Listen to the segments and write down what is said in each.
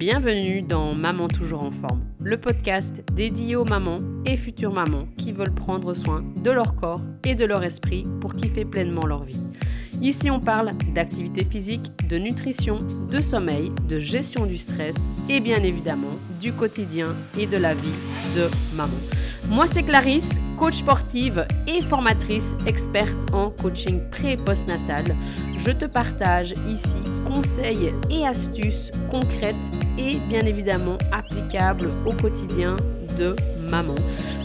Bienvenue dans Maman toujours en forme, le podcast dédié aux mamans et futures mamans qui veulent prendre soin de leur corps et de leur esprit pour kiffer pleinement leur vie. Ici, on parle d'activité physique, de nutrition, de sommeil, de gestion du stress et bien évidemment du quotidien et de la vie de maman. Moi, c'est Clarisse, coach sportive et formatrice experte en coaching pré et postnatal. Je te partage ici conseils et astuces concrètes et bien évidemment applicables au quotidien de maman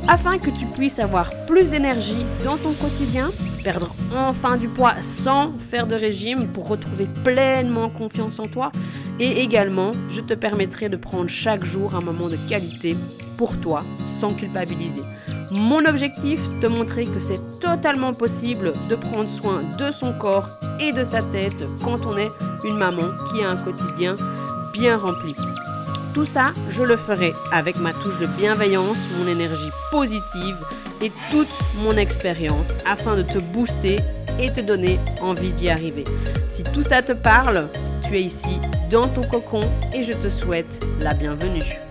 afin que tu puisses avoir plus d'énergie dans ton quotidien, perdre enfin du poids sans faire de régime pour retrouver pleinement confiance en toi et également je te permettrai de prendre chaque jour un moment de qualité pour toi sans culpabiliser. Mon objectif, te montrer que c'est totalement possible de prendre soin de son corps et de sa tête quand on est une maman qui a un quotidien bien rempli. Tout ça, je le ferai avec ma touche de bienveillance, mon énergie positive et toute mon expérience afin de te booster et te donner envie d'y arriver. Si tout ça te parle, tu es ici dans ton cocon et je te souhaite la bienvenue.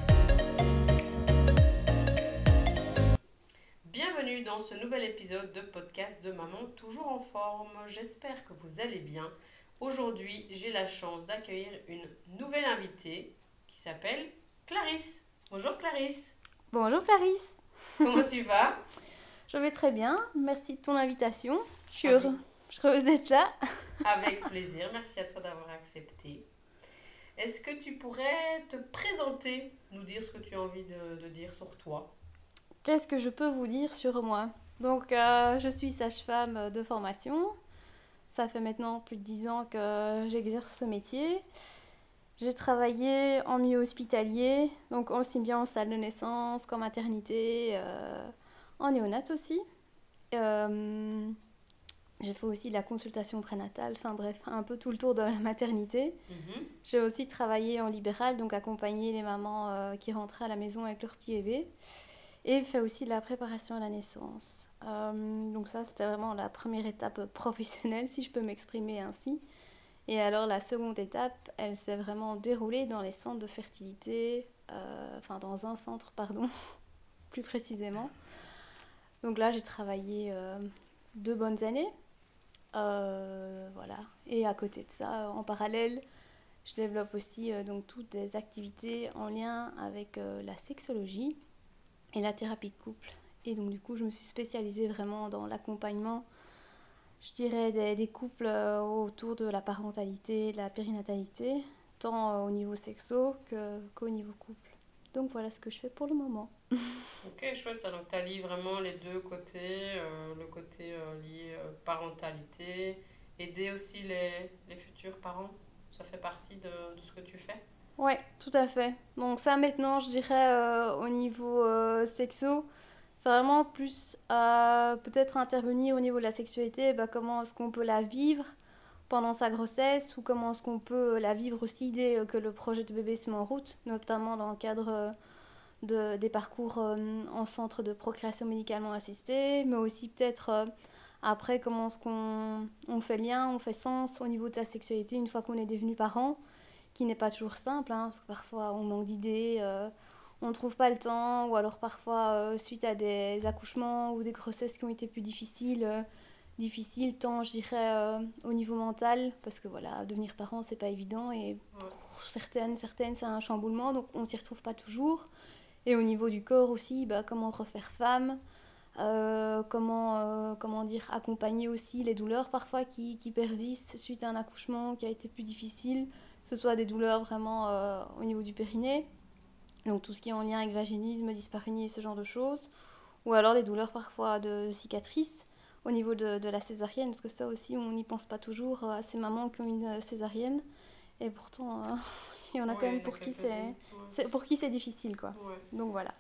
Nouvel épisode de podcast de Maman toujours en forme. J'espère que vous allez bien. Aujourd'hui, j'ai la chance d'accueillir une nouvelle invitée qui s'appelle Clarisse. Bonjour Clarisse. Bonjour Clarisse. Comment tu vas? Je vais très bien. Merci de ton invitation. Je suis heureuse d'être là. Avec plaisir. Merci à toi d'avoir accepté. Est-ce que tu pourrais te présenter, nous dire ce que tu as envie de, de dire sur toi? Qu'est-ce que je peux vous dire sur moi? Donc, euh, je suis sage-femme de formation. Ça fait maintenant plus de 10 ans que j'exerce ce métier. J'ai travaillé en milieu hospitalier, donc aussi bien en salle de naissance qu'en maternité, euh, en néonat aussi. Euh, j'ai fait aussi de la consultation prénatale, enfin bref, un peu tout le tour de la maternité. Mhm. J'ai aussi travaillé en libéral, donc accompagner les mamans euh, qui rentraient à la maison avec leur petit bébé. Et fait aussi de la préparation à la naissance. Euh, donc ça, c'était vraiment la première étape professionnelle, si je peux m'exprimer ainsi. Et alors la seconde étape, elle s'est vraiment déroulée dans les centres de fertilité, euh, enfin dans un centre, pardon, plus précisément. Donc là, j'ai travaillé euh, deux bonnes années. Voilà. Et à côté de ça, en parallèle, je développe aussi donc toutes des activités en lien avec la sexologie et la thérapie de couple. Et donc du coup, je me suis spécialisée vraiment dans l'accompagnement, je dirais, des, des couples euh, autour de la parentalité, de la périnatalité, tant euh, au niveau sexo qu'au niveau couple. Donc voilà ce que je fais pour le moment. Ok, chouette. ça. Donc, tu allies vraiment les deux côtés, euh, le côté euh, lié euh, parentalité, aider aussi les, les futurs parents. Ça fait partie de, de ce que tu fais? Ouais, tout à fait. Donc ça maintenant, je dirais au niveau sexo, c'est vraiment plus euh, peut-être intervenir au niveau de la sexualité, bah, comment est-ce qu'on peut la vivre pendant sa grossesse ou comment est-ce qu'on peut la vivre aussi dès euh, que le projet de bébé se met en route, notamment dans le cadre euh, de, des parcours euh, en centre de procréation médicalement assistée, mais aussi peut-être après comment est-ce qu'on on fait lien, on fait sens au niveau de sa sexualité une fois qu'on est devenu parent qui n'est pas toujours simple, hein, parce que parfois on manque d'idées, on ne trouve pas le temps, ou alors parfois euh, suite à des accouchements ou des grossesses qui ont été plus difficiles, euh, difficiles tant je dirais euh, au niveau mental, parce que voilà, devenir parent c'est pas évident et pour certaines, certaines c'est un chamboulement, donc on s'y retrouve pas toujours. Et au niveau du corps aussi, bah, comment refaire femme, comment, comment dire, accompagner aussi les douleurs parfois qui, qui persistent suite à un accouchement qui a été plus difficile que ce soit des douleurs vraiment au niveau du périnée, donc tout ce qui est en lien avec vaginisme, dyspareunie, ce genre de choses, ou alors les douleurs parfois de cicatrices au niveau de, de la césarienne, parce que ça aussi on n'y pense pas toujours euh, à ces mamans qui ont une euh, césarienne, et pourtant euh, il y en a quand même pour qui c'est, Ouais. pour qui c'est difficile quoi. Ouais. Donc voilà.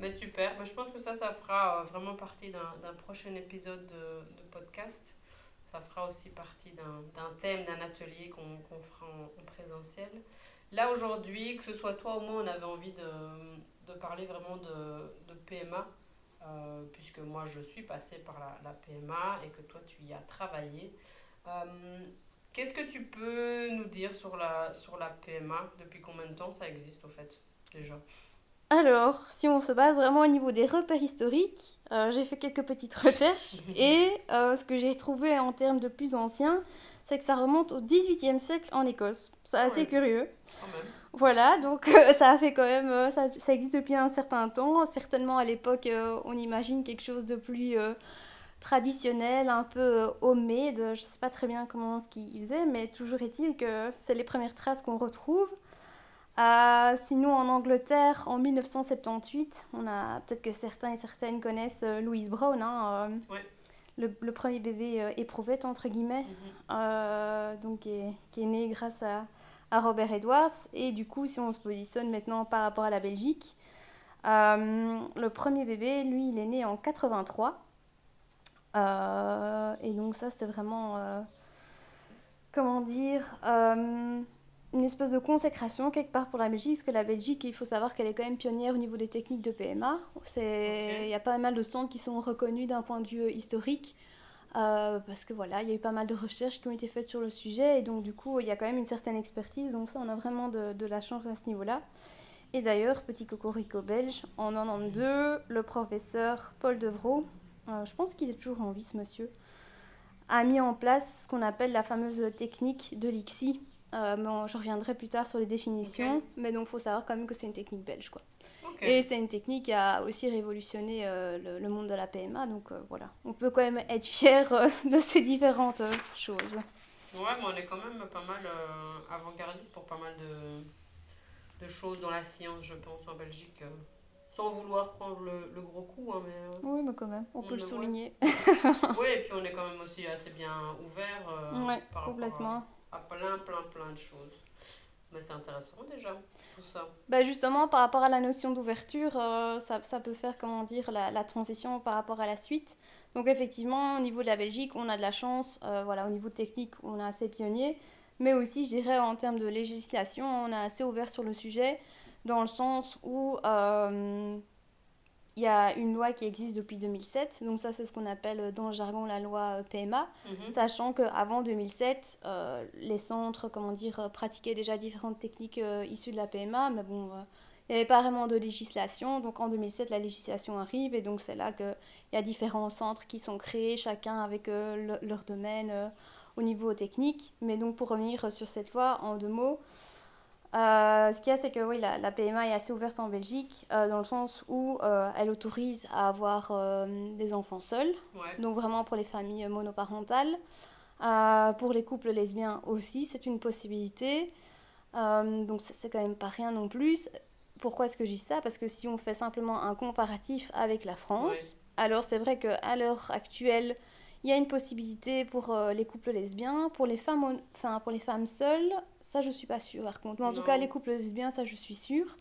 Mais super, Mais je pense que ça, ça fera vraiment partie d'un d'un prochain épisode de, de podcast. Ça fera aussi partie d'un d'un thème, d'un atelier qu'on qu'on fera en, en présentiel. Là, aujourd'hui, que ce soit toi ou moi, on avait envie de, de parler vraiment de, de PMA, euh, puisque moi, je suis passée par la, la PMA et que toi, tu y as travaillé. Euh, Qu'est-ce que tu peux nous dire sur la, sur la PMA Depuis combien de temps ça existe au fait déjà? Alors, si on se base vraiment au niveau des repères historiques, euh, j'ai fait quelques petites recherches et euh, ce que j'ai trouvé en termes de plus anciens, c'est que ça remonte au XVIIIe siècle en Écosse. C'est assez Ouais. curieux. Quand même. Voilà, donc euh, ça a fait quand même, euh, ça, ça existe depuis un certain temps. Certainement à l'époque, euh, on imagine quelque chose de plus traditionnel, un peu homemade. Je sais pas très bien comment ce qu'ils faisaient, mais toujours est-il que c'est les premières traces qu'on retrouve. Sinon, en Angleterre, en 1978, on a peut-être que certains et certaines connaissent Louise Brown, hein, Ouais. Le, le premier bébé euh, éprouvette entre guillemets Mhm. euh, donc qui est, qui est né grâce à, à Robert Edwards. Et du coup, si on se positionne maintenant par rapport à la Belgique, euh, le premier bébé, lui, il est né en 83. Euh, et donc ça, c'était vraiment, comment dire, une espèce de consécration quelque part pour la Belgique, parce que la Belgique, il faut savoir qu'elle est quand même pionnière au niveau des techniques de PMA. Il y a pas mal de centres qui sont reconnus d'un point de vue historique. Euh, parce que voilà, il y a eu pas mal de recherches qui ont été faites sur le sujet et donc du coup il y a quand même une certaine expertise, donc ça on a vraiment de, de la chance à ce niveau-là. Et d'ailleurs, petit cocorico belge, en 92, le professeur Paul Devro, euh, je pense qu'il est toujours en vie ce monsieur, a mis en place ce qu'on appelle la fameuse technique de l'ICSI. Euh, mais on- je reviendrai plus tard sur les définitions, mais donc il faut savoir quand même que c'est une technique belge. Quoi. Et c'est une technique qui a aussi révolutionné euh, le, le monde de la PMA, donc euh, voilà. On peut quand même être fier euh, de ces différentes choses. Ouais, mais on est quand même pas mal avant-gardiste pour pas mal de, de choses dans la science, je pense, en Belgique. sans vouloir prendre le, le gros coup, hein, mais... Oui, mais quand même, on On peut le souligner. oui, et puis on est quand même aussi assez bien ouvert ouais, par rapport complètement. à, à plein, plein, plein de choses. Mais c'est intéressant déjà, tout ça. Bah justement, par rapport à la notion d'ouverture, euh, ça, ça peut faire, comment dire, la, transition par rapport à la suite. Donc effectivement, au niveau de la Belgique, on a de la chance, euh, voilà, au niveau technique, on est assez pionnier, mais aussi, je dirais, en termes de législation, on est assez ouvert sur le sujet, dans le sens où euh, il y a une loi qui existe depuis 2007, donc ça c'est ce qu'on appelle euh, dans le jargon la loi euh, PMA, Mhm. Sachant qu'avant 2007, euh, les centres, comment dire, pratiquaient déjà différentes techniques euh, issues de la PMA, mais bon, euh, il n'y avait pas vraiment de législation. Donc en 2007, la législation arrive et donc c'est là qu'il y a différents centres qui sont créés, chacun avec le- leur domaine au niveau technique. Mais donc pour revenir sur cette loi, en deux mots, euh, ce qu'il y a, c'est que oui, la, la PMA est assez ouverte en Belgique, euh, dans le sens où euh, elle autorise à avoir des enfants seuls Ouais. donc vraiment pour les familles monoparentales. Pour les couples lesbiens aussi, c'est une possibilité. Donc c'est quand même pas rien non plus. Pourquoi est-ce que je dis ça? Parce que si on fait simplement un comparatif avec la France, Ouais. alors c'est vrai qu'à l'heure actuelle, il y a une possibilité pour les couples lesbiens, pour les femmes, enfin pour les femmes seules, ça je suis pas sûre par contre. Mais en tout cas les couples lesbiens, ça je suis sûre.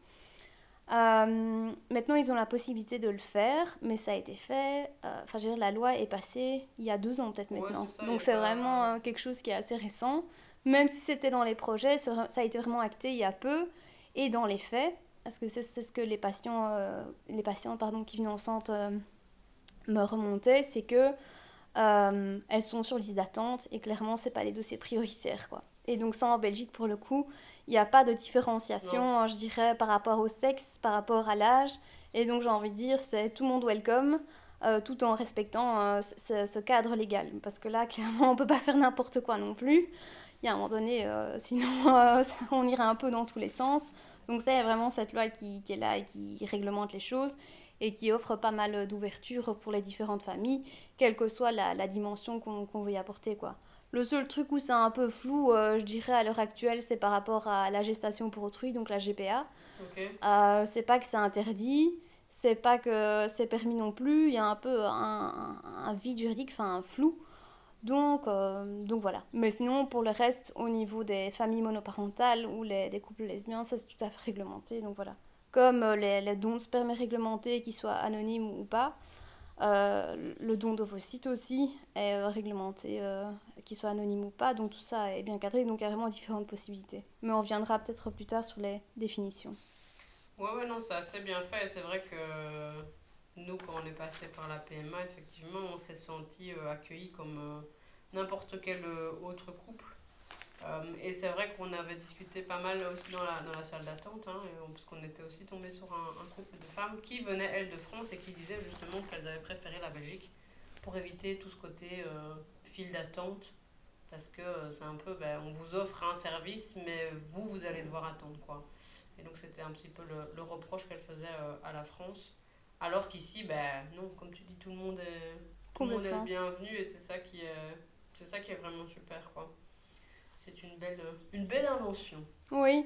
Euh, maintenant, ils ont la possibilité de le faire, mais ça a été fait. euh, Enfin, je veux dire, la loi est passée il y a deux ans peut-être maintenant. ça, Donc c'est vraiment euh, quelque chose qui est assez récent. Même si c'était dans les projets, ça a été vraiment acté il y a peu. Et dans les faits, parce que c'est ce que les patients, euh, les patients pardon, qui venaient en centre euh, me remontaient, c'est que euh, elles sont sur liste d'attente et clairement, c'est pas les dossiers prioritaires. Quoi. Et donc ça, en Belgique, pour le coup, il n'y a pas de différenciation, hein, je dirais, par rapport au sexe, par rapport à l'âge. Et donc j'ai envie de dire, c'est tout le monde welcome, euh, tout en respectant euh, ce, ce cadre légal. Parce que là, clairement, on peut pas faire n'importe quoi non plus. Il y a un moment donné, euh, sinon on irait un peu dans tous les sens. Donc ça, il y a vraiment cette loi qui, qui est là et qui réglemente les choses et qui offre pas mal d'ouverture pour les différentes familles, quelle que soit la, la dimension qu'on qu'on veut y apporter. quoi. Le seul truc où c'est un peu flou, euh, je dirais à l'heure actuelle, c'est par rapport à la gestation pour autrui, donc la GPA. Euh, c'est pas que c'est interdit, c'est pas que c'est permis non plus, il y a un peu un, vide juridique, enfin un flou. Donc, euh, donc voilà. Mais sinon, pour le reste, au niveau des familles monoparentales ou les, des couples lesbiens, ça c'est tout à fait réglementé. Donc voilà. Comme les, les dons de sperme est réglementé, qu'ils soient anonymes ou pas, euh, le don d'ovocytes aussi est euh, réglementé, euh, qu'il soit anonyme ou pas. Donc tout ça est bien cadré, donc il y a vraiment différentes possibilités. Mais on reviendra peut-être plus tard sur les définitions. Ouais, ouais, non, c'est assez bien fait. C'est vrai que nous, quand on est passé par la PMA, effectivement, on s'est senti accueillis comme n'importe quel autre couple. Et c'est vrai qu'on avait discuté pas mal aussi dans la, dans la salle d'attente, hein, parce qu'on était aussi tombé sur un, un, couple de femmes qui venaient, elles, de France et qui disaient justement qu'elles avaient préféré la Belgique pour éviter tout ce côté file d'attente parce que euh, c'est un peu, ben, on vous offre un service, mais vous, vous allez devoir attendre, quoi. Et donc, c'était un petit peu le, le reproche qu'elle faisait euh, à la France. Alors qu'ici, ben, non, comme tu dis, tout le monde est, tout le monde est bienvenu et c'est ça qui est, c'est ça qui est vraiment super, quoi. C'est une belle, une belle invention. Oui.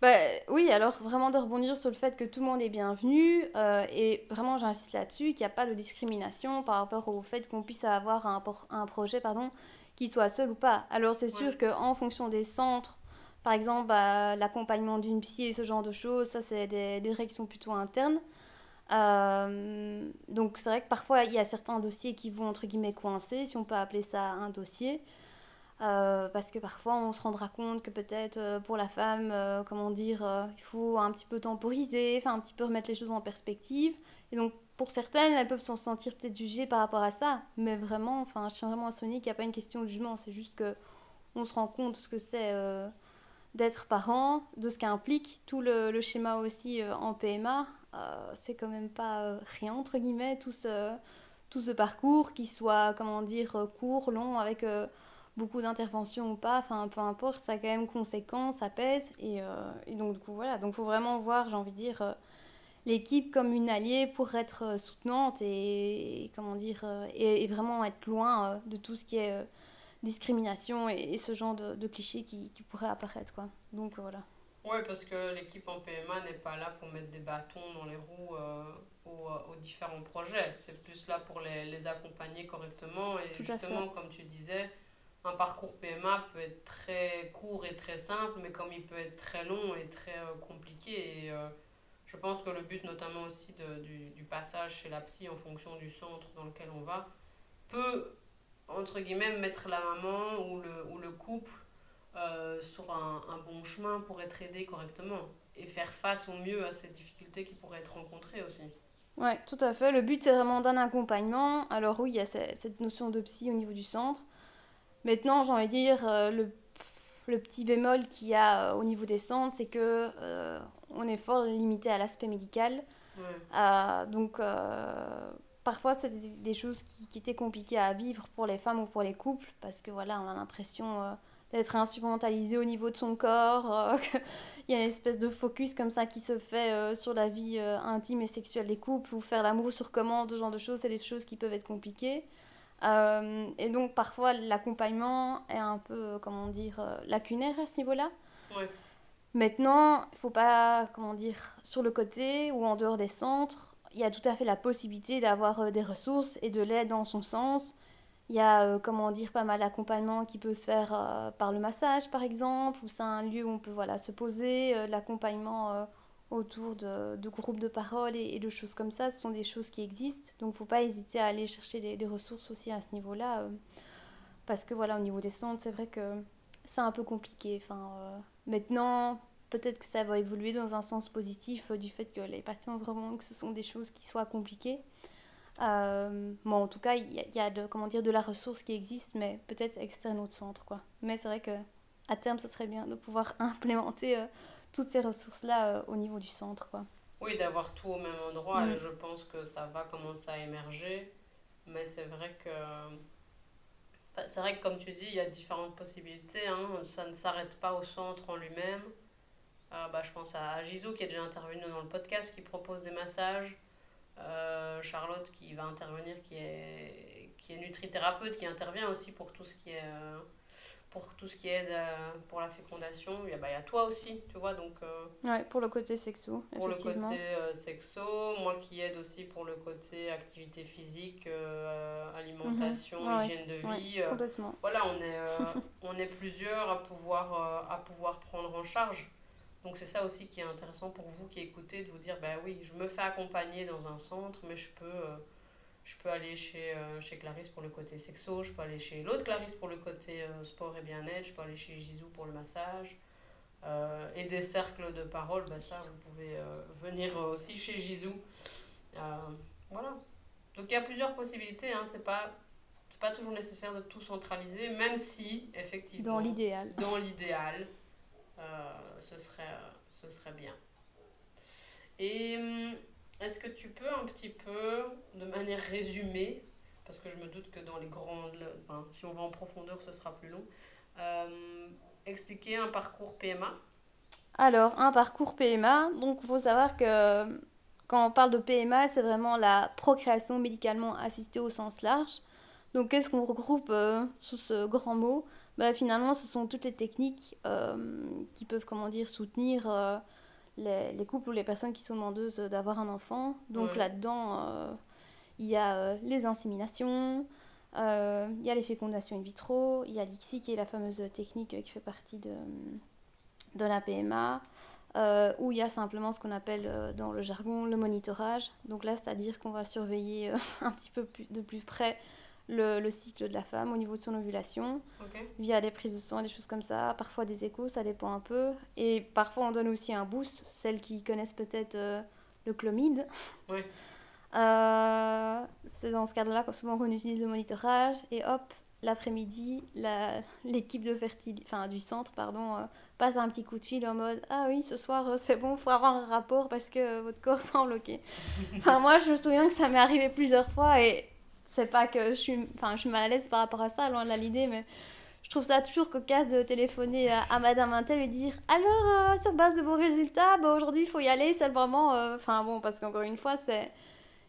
Bah, oui, alors vraiment de rebondir sur le fait que tout le monde est bienvenu euh, et vraiment j'insiste là-dessus qu'il n'y a pas de discrimination par rapport au fait qu'on puisse avoir un, un projet pardon, qu'il soit seul ou pas. Alors c'est sûr qu'en fonction des centres, par exemple bah, l'accompagnement d'une psy et ce genre de choses, ça c'est des, des règles qui sont plutôt internes. Euh, donc c'est vrai que parfois il y a certains dossiers qui vont entre guillemets coincer, si on peut appeler ça un dossier. Euh, parce que parfois on se rendra compte que peut-être euh, pour la femme, comment dire, il faut un petit peu temporiser, enfin un petit peu remettre les choses en perspective. Et donc pour certaines, elles peuvent s'en sentir peut-être jugées par rapport à ça, mais vraiment, enfin, je tiens vraiment à souligner qu'il n'y a pas une question de jugement, c'est juste que on se rend compte de ce que c'est euh, d'être parent, de ce qu'implique tout le, le, schéma aussi euh, en PMA. Euh, c'est quand même pas rien, entre guillemets, tout ce, tout ce parcours, qui soit, comment dire, court, long, avec beaucoup d'interventions ou pas, enfin, peu importe, ça a quand même conséquence, ça pèse, et, et donc, du coup, voilà, donc faut vraiment voir, j'ai envie de dire l'équipe comme une alliée pour être euh, soutenante et, comment dire euh, et, vraiment être loin euh, de tout ce qui est discrimination et, ce genre de, de clichés qui, qui pourraient apparaître quoi. Donc voilà. Oui parce que l'équipe en PMA n'est pas là pour mettre des bâtons dans les roues aux, aux, différents projets. C'est plus là pour les, les accompagner correctement et justement comme tu disais un parcours PMA peut être très court et très simple mais comme il peut être très long et très compliqué et je pense que le but notamment aussi de, du, du, passage chez la psy en fonction du centre dans lequel on va peut, entre guillemets, mettre la maman ou le, ou le couple euh, sur un, un, bon chemin pour être aidé correctement et faire face au mieux à ces difficultés qui pourraient être rencontrées aussi. Oui, tout à fait. Le but, c'est vraiment d'un accompagnement. Alors oui, il y a cette notion de psy au niveau du centre. Maintenant, j'ai envie de dire, euh, le le petit bémol qu'il y a euh, au niveau des centres, c'est que euh, on est fort limité à l'aspect médical. Euh, donc, parfois, c'était des choses qui, étaient compliquées à vivre pour les femmes ou pour les couples, parce que voilà, on a l'impression d'être instrumentalisé au niveau de son corps. Il y a une espèce de focus comme ça qui se fait sur la vie intime et sexuelle des couples, ou faire l'amour sur commande, ce genre de choses, c'est des choses qui peuvent être compliquées. Euh, et donc parfois l'accompagnement est un peu, comment dire, euh, lacunaire à ce niveau-là. Maintenant, il faut pas, comment dire, sur le côté ou en dehors des centres, il y a tout à fait la possibilité d'avoir euh, des ressources et de l'aide dans son sens. Il y a, comment dire, pas mal d'accompagnement qui peut se faire par le massage, par exemple, ou c'est un lieu où on peut voilà, se poser, l'accompagnement autour de, de, groupes de parole et, de choses comme ça. Ce sont des choses qui existent. Donc, il ne faut pas hésiter à aller chercher des, ressources aussi à ce niveau-là. Euh, parce que, voilà, au niveau des centres, c'est vrai que c'est un peu compliqué. Enfin, euh, maintenant, peut-être que ça va évoluer dans un sens positif euh, du fait que les patients remontent que ce sont des choses qui soient compliquées. bon, en tout cas, il y, a de, comment dire, de la ressource qui existe, mais peut-être externe au centre. Quoi. Mais c'est vrai que à terme, ce serait bien de pouvoir implémenter toutes ces ressources-là euh, au niveau du centre. Quoi. Oui, d'avoir tout au même endroit, mm. je pense que ça va commencer à émerger. Mais c'est vrai que. C'est vrai que, comme tu dis, il y a différentes possibilités. Hein. Ça ne s'arrête pas au centre en lui-même. Euh, bah, je pense à Gisou qui est déjà intervenu dans le podcast, qui propose des massages. Euh, Charlotte qui va intervenir, qui est, qui est nutrithérapeute, qui intervient aussi pour tout ce qui est pour tout ce qui est pour la fécondation. Il y, a, bah, il y a toi aussi, tu vois. Donc, euh, ouais, pour le côté sexo. Pour le côté euh, sexo. Moi qui aide aussi pour le côté activité physique, euh, alimentation, mhm. hygiène de vie. complètement. Voilà, on est, on est plusieurs à pouvoir, à pouvoir prendre en charge. Donc c'est ça aussi qui est intéressant pour vous qui écoutez, de vous dire, bah oui, je me fais accompagner dans un centre, mais je peux je peux aller chez, euh, chez Clarisse pour le côté sexo, je peux aller chez l'autre Clarisse pour le côté euh, sport et bien-être, je peux aller chez Gisou pour le massage. Euh, et des cercles de parole, bah ça, vous pouvez venir aussi chez Gisou. voilà. Donc il y a plusieurs possibilités, hein, c'est pas c'est pas toujours nécessaire de tout centraliser, même si, effectivement, Dans l'idéal. dans l'idéal, euh, ce, serait, ce serait bien. Et hum, est-ce que tu peux un petit peu, de manière résumée, parce que je me doute que dans les grandes, si on va en profondeur, ce sera plus long, euh, expliquer un parcours PMA Alors, un parcours PMA, donc il faut savoir que quand on parle de PMA, c'est vraiment la procréation médicalement assistée au sens large. Donc, qu'est-ce qu'on regroupe euh, sous ce grand mot? Bah, Finalement, ce sont toutes les techniques euh, qui peuvent, comment dire, soutenir les, les, couples ou les personnes qui sont demandeuses d'avoir un enfant. Donc, Ouais. là-dedans, il y a les inséminations, il y a les fécondations in vitro, il y a l'ICSI qui est la fameuse technique qui fait partie de, de la PMA. Euh, où il y a simplement ce qu'on appelle euh, dans le jargon le monitorage. Donc là, c'est-à-dire qu'on va surveiller euh, un petit peu plus, de plus près le, le, cycle de la femme au niveau de son ovulation, okay. via des prises de sang, des choses comme ça, parfois des échos, ça dépend un peu. Et parfois, on donne aussi un boost, celles qui connaissent peut-être le chlomide. Oui. c'est dans ce cadre-là souvent qu'on utilise le monitorage. Et hop, l'après-midi, l'équipe de fertilité, enfin du centre, pardon, euh, passe un petit coup de fil en mode Ah oui, ce soir euh, c'est bon, faut avoir un rapport parce que votre corps semble ok. enfin, moi je me souviens que ça m'est arrivé plusieurs fois et c'est pas que je suis, enfin, je suis mal à l'aise par rapport à ça, loin de l'idée, mais je trouve ça toujours cocasse de téléphoner à, à Madame Intel et dire Alors, euh, sur base de vos résultats, bah, aujourd'hui il faut y aller, c'est vraiment. euh, Enfin bon, parce qu'encore une fois, c'est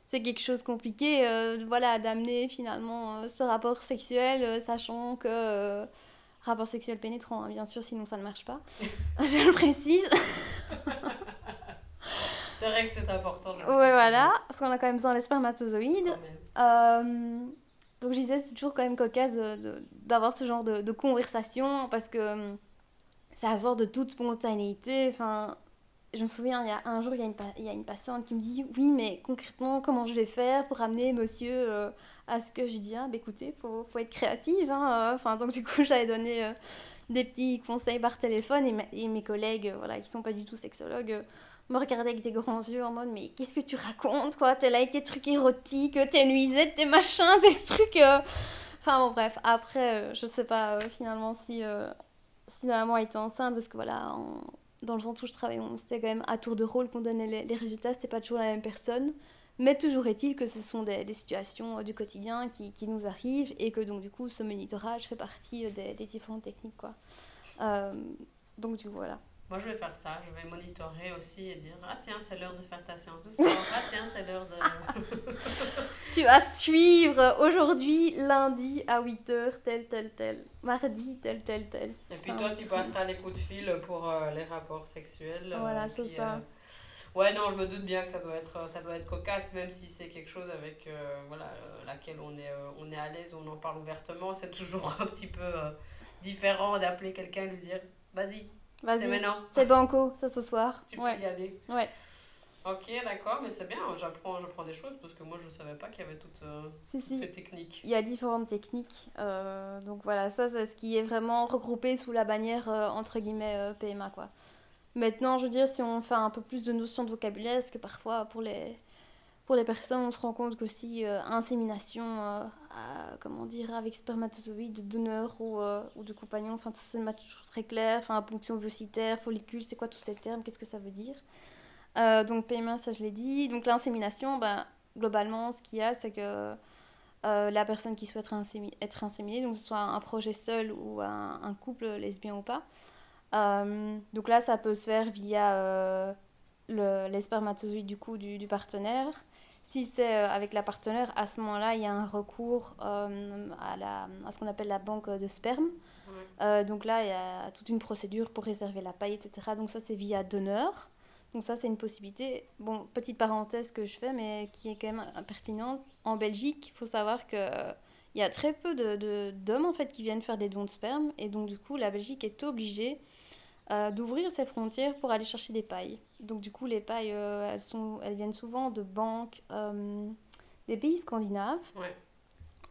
c'est quelque chose de compliqué euh, voilà d'amener finalement euh, ce rapport sexuel euh, sachant que euh, rapport sexuel pénétrant hein, bien sûr sinon ça ne marche pas je le précise c'est vrai que c'est important ouais voilà parce qu'on a quand même besoin des spermatozoïdes même. donc je disais c'est toujours quand même cocasse d'avoir ce genre de, de, conversation parce que ça sort de toute spontanéité enfin je me souviens, il y a un jour, il y a, une, il y a une patiente qui me dit Oui, mais concrètement, comment je vais faire pour amener monsieur euh, à ce que je lui dis Ah, bah écoutez, il faut, faut, être créative. Hein, enfin, donc, du coup, j'avais donné euh, des petits conseils par téléphone et, ma, et mes collègues, euh, voilà, qui sont pas du tout sexologues, me regardaient avec des grands yeux en mode Mais qu'est-ce que tu racontes, quoi? T'es là avec tes trucs érotiques, tes nuisettes, tes machins, tes trucs. euh. Enfin, bon, bref, après, je sais pas finalement si, si la maman était enceinte, parce que voilà. Dans le centre où je travaille, c'était quand même à tour de rôle qu'on donnait les, les résultats, c'était pas toujours la même personne. Mais toujours est-il que ce sont des, des situations du quotidien qui, qui, nous arrivent et que donc du coup ce monitorage fait partie des, différentes techniques. Quoi. Euh, donc du coup voilà. Moi, je vais faire ça. Je vais monitorer aussi et dire Ah, tiens, c'est l'heure de faire ta séance de sport. Ah, tiens, c'est l'heure de. tu vas suivre aujourd'hui, lundi à 8h, tel, tel, tel. Mardi, tel, tel, tel. Et puis toi, tu passeras les coups de fil pour euh, les rapports sexuels. Voilà, c'est ça. Euh... Ouais, non, je me doute bien que ça doit être, ça doit être cocasse, même si c'est quelque chose avec euh, voilà, laquelle on est, euh, on est à l'aise, on en parle ouvertement. C'est toujours un petit peu euh, différent d'appeler quelqu'un et lui dire Vas-y, Vas c'est maintenant. C'est banco, ça ce soir. Tu ouais. peux y aller. Ouais. Ok, d'accord, mais c'est bien, j'apprends, j'apprends des choses parce que moi je ne savais pas qu'il y avait toutes, euh, si, toutes si. ces techniques. Il y a différentes techniques. Euh, donc voilà, ça c'est ce qui est vraiment regroupé sous la bannière euh, entre guillemets PMA quoi. Maintenant, je veux dire, si on fait un peu plus de notions de vocabulaire, parce que parfois pour les, pour les personnes, on se rend compte qu'aussi insémination, comment dire, avec spermatozoïdes, de donneur ou, euh, ou de compagnon, enfin c'est toujours très clair, enfin ponction ovocitaire, follicule, c'est quoi tous ces termes, qu'est-ce que ça veut dire? Euh, donc PMA, ça je l'ai dit. Donc l'insémination, ben, globalement, ce qu'il y a, c'est que euh, la personne qui souhaite être inséminée, donc que ce soit un projet seul ou un, couple lesbien ou pas, donc là, ça peut se faire via le, les spermatozoïdes du coup du partenaire. Si c'est euh, avec la partenaire, à ce moment-là, il y a un recours euh, à, la, à ce qu'on appelle la banque de sperme. Ouais. Euh, donc là, il y a toute une procédure pour réserver la paille, etc. Donc ça, c'est via donneur. Donc ça, c'est une possibilité. Bon, petite parenthèse que je fais, mais qui est quand même pertinente. En Belgique, il faut savoir que il y a très peu de, de, d'hommes en fait qui viennent faire des dons de sperme et donc du coup la Belgique est obligée euh, d'ouvrir ses frontières pour aller chercher des pailles. Donc du coup les pailles euh, elles, sont, elles viennent souvent de banques euh, des pays scandinaves Ouais.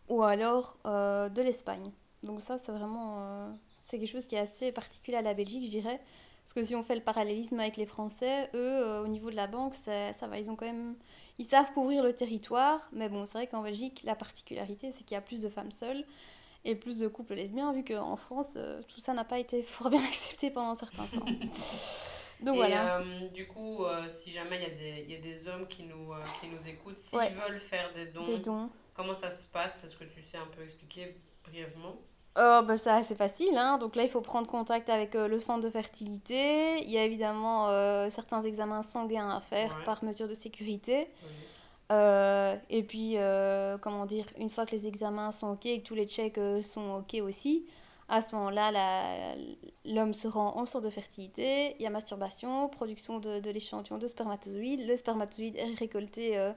ou alors de l'Espagne. Donc ça c'est vraiment c'est quelque chose qui est assez particulier à la Belgique je dirais Parce que si on fait le parallélisme avec les Français, eux, au niveau de la banque, ça va, ils ont quand même... Ils savent couvrir le territoire, mais bon, c'est vrai qu'en Belgique, la particularité, c'est qu'il y a plus de femmes seules et plus de couples lesbiens, vu qu'en France, tout ça n'a pas été fort bien accepté pendant un certain temps. Donc et voilà. Euh, du coup, euh, si jamais il y, y, a des hommes qui nous, euh, qui nous écoutent, s'ils veulent faire des dons, des dons, comment ça se passe? Est-ce que tu sais un peu expliquer brièvement? Oh, bah ça c'est facile, hein. donc là il faut prendre contact avec le centre de fertilité. Il y a évidemment certains examens sanguins à faire par mesure de sécurité. Et puis, comment dire, une fois que les examens sont ok et que tous les checks sont ok aussi, à ce moment-là, l'homme se rend en centre de fertilité, il y a masturbation, production de, l'échantillon de spermatozoïdes, le spermatozoïde est récolté euh,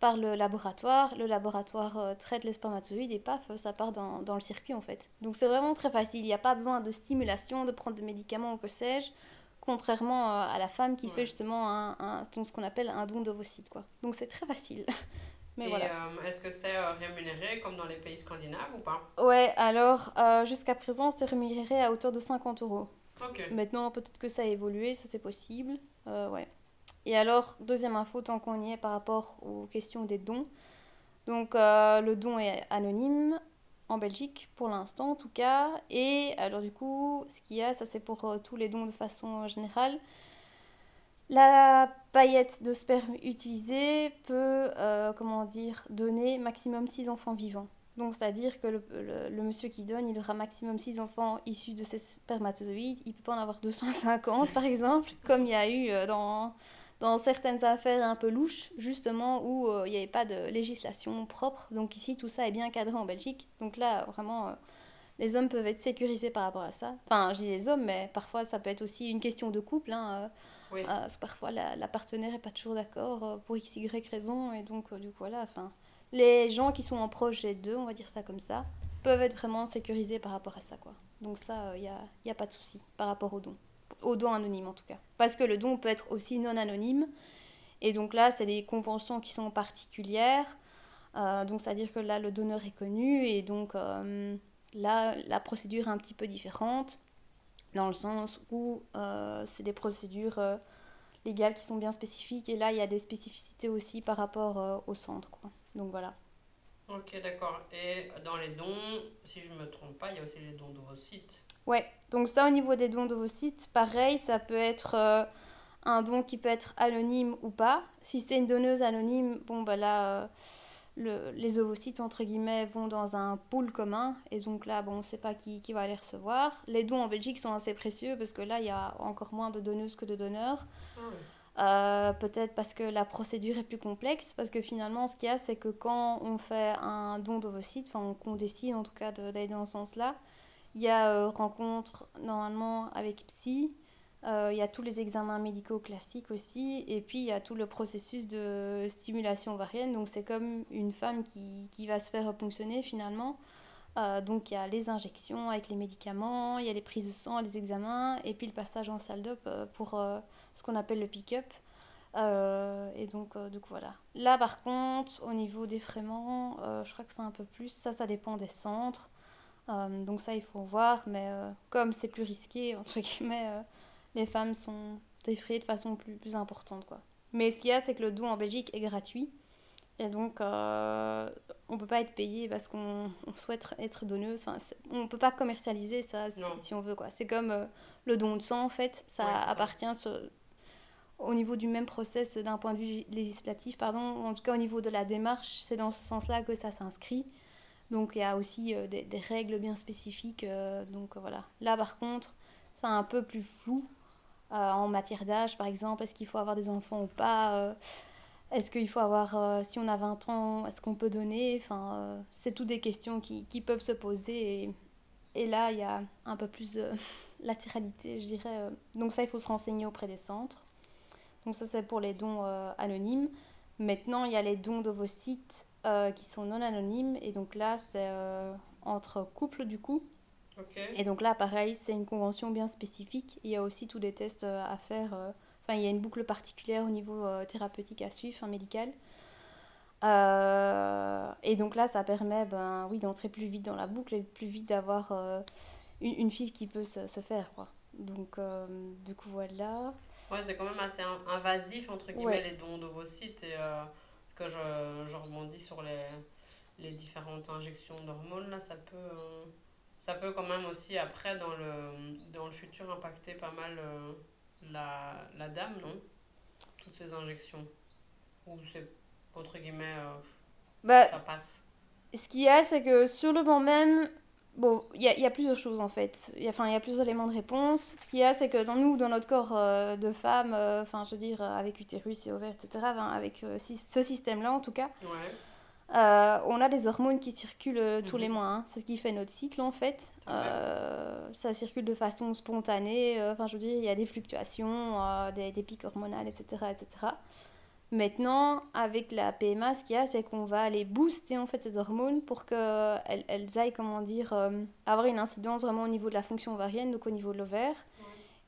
par le laboratoire, le laboratoire euh, traite les spermatozoïdes et paf, ça part dans, dans le circuit en fait. Donc c'est vraiment très facile, il n'y a pas besoin de stimulation, de prendre des médicaments ou que sais-je, contrairement euh, à la femme qui fait justement un, un, ce qu'on appelle un don d'ovocytes. Quoi. Donc c'est très facile. et euh, est-ce que c'est euh, rémunéré comme dans les pays scandinaves ou pas? Ouais, alors euh, jusqu'à présent, c'est rémunéré à hauteur de 50 euros. Maintenant, peut-être que ça a évolué, ça c'est possible. ouais. Et alors, deuxième info, tant qu'on y est par rapport aux questions des dons. Donc, le don est anonyme en Belgique, pour l'instant en tout cas. Et alors, du coup, ce qu'il y a, ça c'est pour tous les dons de façon générale. La paillette de sperme utilisée peut, euh, comment dire, donner maximum 6 enfants vivants. Donc, c'est-à-dire que le, monsieur qui donne, il aura maximum 6 enfants issus de ces spermatozoïdes. Il peut pas en avoir 250, par exemple, comme il y a eu euh, dans, dans certaines affaires un peu louches, justement, où euh, il n'y avait pas de législation propre. Donc, ici, tout ça est bien cadré en Belgique. Donc là, vraiment, les hommes peuvent être sécurisés par rapport à ça. Enfin, je dis les hommes, mais parfois, ça peut être aussi une question de couple. Hein, oui. Euh, parfois, la, la, partenaire n'est pas toujours d'accord euh, pour x, y raison. Et donc, euh, du coup, voilà. Enfin, les gens qui sont en projet d'eux, on va dire ça comme ça, peuvent être vraiment sécurisés par rapport à ça. Quoi. Donc, ça, il n'y a, y a pas de souci par rapport au don. Au don anonyme, en tout cas. Parce que le don peut être aussi non anonyme. Et donc là, c'est des conventions qui sont particulières. donc, c'est-à-dire que là, le donneur est connu. Et donc, là, la procédure est un petit peu différente dans le sens où euh, c'est des procédures euh, légales qui sont bien spécifiques et là il y a des spécificités aussi par rapport euh, au centre. Quoi. Donc voilà. Ok, d'accord. Et dans les dons, si je ne me trompe pas, il y a aussi les dons de vos sites. Ouais, donc ça au niveau des dons de vos sites, pareil, ça peut être un don qui peut être anonyme ou pas. Si c'est une donneuse anonyme, bon bah là les ovocytes, entre guillemets, vont dans un pool commun. Et donc là, bon, on ne sait pas qui, qui, va les recevoir. Les dons en Belgique sont assez précieux parce que là, il y a encore moins de donneuses que de donneurs. Ah euh, peut-être parce que la procédure est plus complexe. Parce que finalement, ce qu'il y a, c'est que quand on fait un don d'ovocytes, enfin, qu'on décide en tout cas d'aller dans ce sens-là, il y a euh, rencontre normalement avec psy. Euh, il y a tous les examens médicaux classiques aussi, et puis il y a tout le processus de stimulation ovarienne. Donc c'est comme une femme qui, qui, va se faire ponctionner finalement. Euh, donc il y a les injections avec les médicaments, il y a les prises de sang, les examens, et puis le passage en salle d'op euh, pour ce qu'on appelle le pick-up. et donc, donc voilà. Là par contre, au niveau des fréments, je crois que c'est un peu plus. Ça, ça dépend des centres. Donc ça, il faut voir, mais comme c'est plus risqué, entre guillemets les femmes sont effrayées de façon plus, plus importante. Quoi. Mais ce qu'il y a, c'est que le don en Belgique est gratuit. Et donc, euh, on ne peut pas être payé parce qu'on souhaite être donneuse. Enfin, on ne peut pas commercialiser ça si, on veut. quoi. C'est comme euh, le don de sang, en fait. Ça appartient au niveau du même process d'un point de vue législatif. Pardon. En tout cas, au niveau de la démarche, c'est dans ce sens-là que ça s'inscrit. Donc, il y a aussi euh, des, des, règles bien spécifiques. donc, voilà. Là, par contre, c'est un peu plus flou. Euh, en matière d'âge, par exemple, est-ce qu'il faut avoir des enfants ou pas euh, Est-ce qu'il faut avoir, euh, si on a 20 ans, est-ce qu'on peut donner? Enfin, c'est toutes des questions qui, qui peuvent se poser. Et, et, là, il y a un peu plus de latéralité, je dirais. Donc ça, il faut se renseigner auprès des centres. Donc ça, c'est pour les dons anonymes. Maintenant, il y a les dons d'ovocytes qui sont non anonymes. Et donc là, c'est entre couples, du coup. Et donc là, pareil, c'est une convention bien spécifique. Il y a aussi tous des tests euh, à faire. Euh, enfin, il y a une boucle particulière au niveau euh, thérapeutique à suivre, enfin, médical. et donc là, ça permet ben, oui, d'entrer plus vite dans la boucle et plus vite d'avoir une, une, fille qui peut se, se, faire. Quoi. Donc, euh, du coup, voilà. Ouais, c'est quand même assez invasif, entre guillemets, les dons d'ovocytes. Et euh, que je, je rebondis sur les, les différentes injections d'hormones, là, ça peut, euh, ça peut quand même aussi, après, dans le, dans le futur, impacter pas mal la, la dame, non? Toutes ces injections. Ou c'est, entre guillemets, bah, ça passe. Ce qu'il y a, c'est que sur le banc même, Bon, il y a, y a, plusieurs choses en fait. Il y, a, plusieurs éléments de réponse. Ce qu'il y a, c'est que dans nous, dans notre corps euh, de femme, euh, enfin, je veux dire, euh, avec utérus et ovaire, etc., avec ce système-là en tout cas, on a des hormones qui circulent tous les mhm. mois. Hein. C'est ce qui fait notre cycle en fait. ça circule de façon spontanée. Enfin, je veux dire, il y a des fluctuations, des, des, pics hormonales, etc., etc. Maintenant, avec la PMA, ce qu'il y a, c'est qu'on va aller booster en fait ces hormones pour qu'elles elles aillent, comment dire, euh, avoir une incidence vraiment au niveau de la fonction ovarienne, donc au niveau de l'ovaire.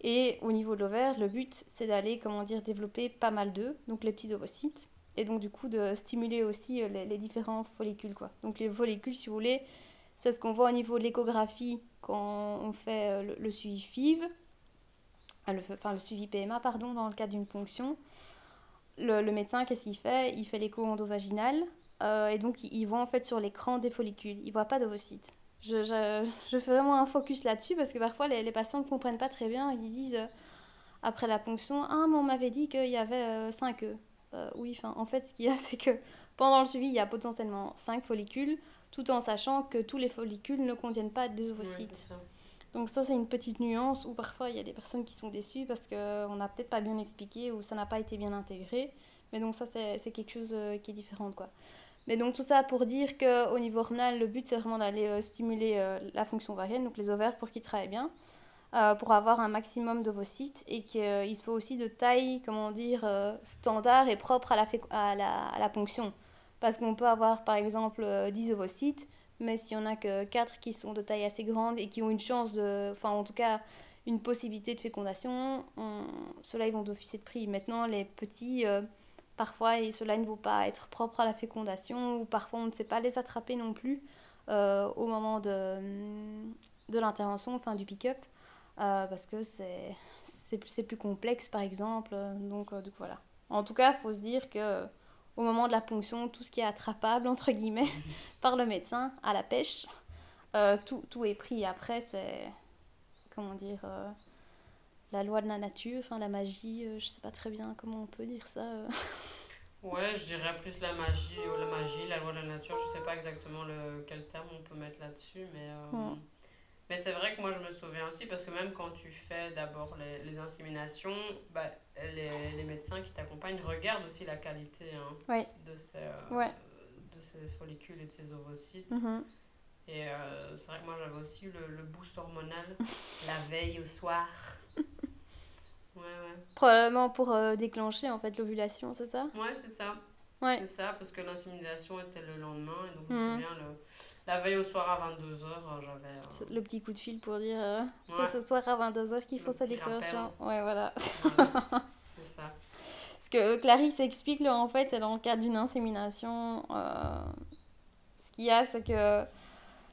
Et au niveau de l'ovaire, le but, c'est d'aller, comment dire, développer pas mal d'œufs, donc les petits ovocytes. Et donc, du coup, de stimuler aussi euh, les, différents follicules, quoi. Donc, les follicules, si vous voulez, c'est ce qu'on voit au niveau de l'échographie quand on fait euh, le, suivi FIV, enfin le suivi PMA, pardon, dans le cadre d'une ponction le, médecin, qu'est-ce qu'il fait? Il fait l'écho endovaginal euh, et donc il voit en fait sur l'écran des follicules. Il voit pas d'ovocytes. Je, je, je, fais vraiment un focus là-dessus parce que parfois les, les, patients ne comprennent pas très bien. Ils disent euh, après la ponction Ah, mais on m'avait dit qu'il y avait 5 euh, œufs. oui, en fait, ce qu'il y a, c'est que pendant le suivi, il y a potentiellement 5 follicules, tout en sachant que tous les follicules ne contiennent pas des ovocytes. Donc ça, c'est une petite nuance où parfois il y a des personnes qui sont déçues parce qu'on n'a peut-être pas bien expliqué ou ça n'a pas été bien intégré. Mais donc ça, c'est quelque chose euh, qui est différent. Quoi. Mais donc tout ça pour dire qu'au niveau hormonal, le but, c'est vraiment d'aller euh, stimuler euh, la fonction ovarienne, donc les ovaires, pour qu'ils travaillent bien, pour avoir un maximum d'ovocytes et qu'il se faut aussi de taille, comment dire, standard et propre à la, à la, à la ponction. Parce qu'on peut avoir par exemple 10 ovocytes, mais s'il y en a que 4 qui sont de taille assez grande et qui ont une chance de, enfin en tout cas une possibilité de fécondation, ceux-là ils vont d'officier de prix. Maintenant les petits, euh, parfois ceux-là ne vont pas être propres à la fécondation ou parfois on ne sait pas les attraper non plus euh, au moment de, de l'intervention, enfin du pick-up, euh, parce que c'est, c'est, plus complexe par exemple. Donc, donc voilà. En tout cas, il faut se dire que au moment de la ponction, tout ce qui est attrapable, entre guillemets, par le médecin à la pêche. Euh, tout, tout, est pris. Après, c'est, comment dire, euh, la loi de la nature, enfin la magie, euh, je sais pas très bien comment on peut dire ça. ouais, je dirais plus la magie, ou la magie, la loi de la nature, je sais pas exactement le, quel terme on peut mettre là-dessus, mais... Hmm. Mais c'est vrai que moi, je me souviens aussi, parce que même quand tu fais d'abord les, les, inséminations, bah, les, les, médecins qui t'accompagnent regardent aussi la qualité hein, de, ces, euh, de ces follicules et de ces ovocytes. Mm-hmm. Et euh, c'est vrai que moi, j'avais aussi le, le, boost hormonal la veille au soir. Ouais, ouais. Probablement pour euh, déclencher en fait l'ovulation, c'est ça? Ouais, c'est ça. Ouais. C'est ça, parce que l'insémination était le lendemain, et donc je me mm-hmm. souviens, le la veille au soir à 22h, euh, j'avais. Euh, le petit coup de fil pour dire euh, c'est ce soir à 22h qu'il faut sa déclaration. Ouais, voilà. c'est ça. Ce que Clarisse explique, là, en fait, c'est dans le cadre d'une insémination. ce qu'il y a, c'est que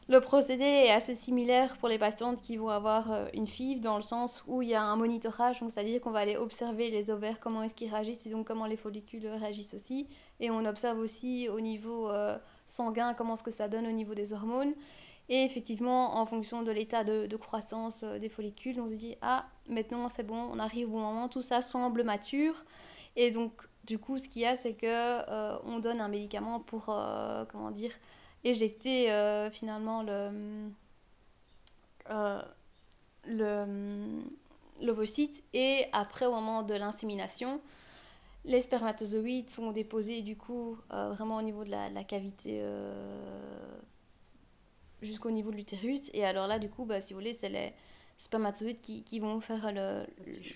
le procédé est assez similaire pour les patientes qui vont avoir une FIV, dans le sens où il y a un monitorage, donc c'est-à-dire qu'on va aller observer les ovaires, comment est-ce qu'ils réagissent, et donc comment les follicules réagissent aussi. Et on observe aussi au niveau sanguin, comment ce que ça donne au niveau des hormones. Et effectivement, en fonction de l'état de, croissance euh, des follicules, on se dit, ah, maintenant c'est bon, on arrive au bon moment, tout ça semble mature. Et donc, du coup, ce qu'il y a, c'est que euh, on donne un médicament pour, euh, comment dire, éjecter finalement le, le l'ovocyte. Et après, au moment de l'insémination, les spermatozoïdes sont déposés du coup euh, vraiment au niveau de la, la cavité euh, jusqu'au niveau de l'utérus. Et alors là, du coup, bah, si vous voulez, c'est les spermatozoïdes qui, qui vont faire le,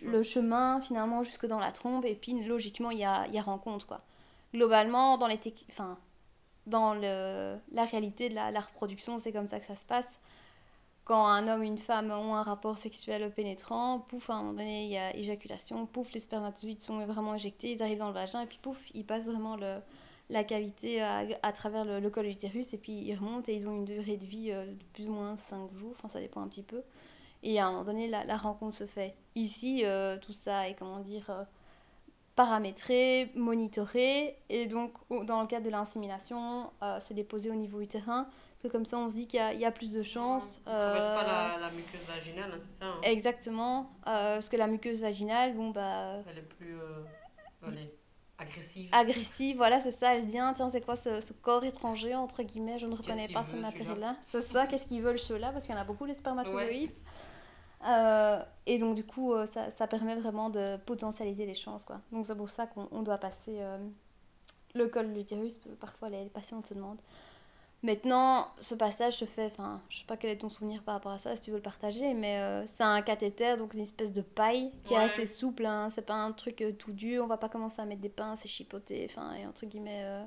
le, chemin finalement jusque dans la trompe. Et puis logiquement, il y a, y a rencontre. Quoi. Globalement, dans, les enfin, dans le, la réalité de la, la reproduction, c'est comme ça que ça se passe quand un homme et une femme ont un rapport sexuel pénétrant, pouf, à un moment donné, il y a éjaculation, pouf, les spermatozoïdes sont vraiment éjectés, ils arrivent dans le vagin, et puis pouf, ils passent vraiment le, la cavité à, travers le, col utérus, et puis ils remontent, et ils ont une durée de vie euh, de plus ou moins 5 jours, enfin ça dépend un petit peu. Et à un moment donné, la, rencontre se fait. Ici, euh, tout ça est, comment dire, euh, paramétré, monitoré. Et donc, dans le cadre de l'insémination, c'est déposé au niveau utérin. Parce que comme ça, on se dit qu'il y a, il y a plus de chances. On traverse pas euh, la, la muqueuse vaginale, hein, c'est ça hein Exactement. euh, parce que la muqueuse vaginale, bon, bah. Elle est plus euh, allez, agressive. agressive, voilà, c'est ça. Elle se dit, ah, tiens, c'est quoi ce, ce corps étranger, entre guillemets, je ne reconnais pas ce matériel-là. C'est ça, qu'est-ce qu'ils veulent ceux-là, parce qu'il y en a beaucoup, les spermatozoïdes. Euh, et donc, du coup, euh, ça, ça permet vraiment de potentialiser les chances, quoi. Donc, c'est pour ça qu'on on doit passer euh, le col de l'utérus, parce que parfois, les, les patients se demandent. Maintenant, ce passage se fait, enfin, je sais pas quel est ton souvenir par rapport à ça, si tu veux le partager, mais euh, c'est un cathéter, donc une espèce de paille qui Ouais. est assez souple, hein, c'est pas un truc euh, tout dur, on va pas commencer à mettre des pinces et chipoter, enfin, et entre guillemets. euh,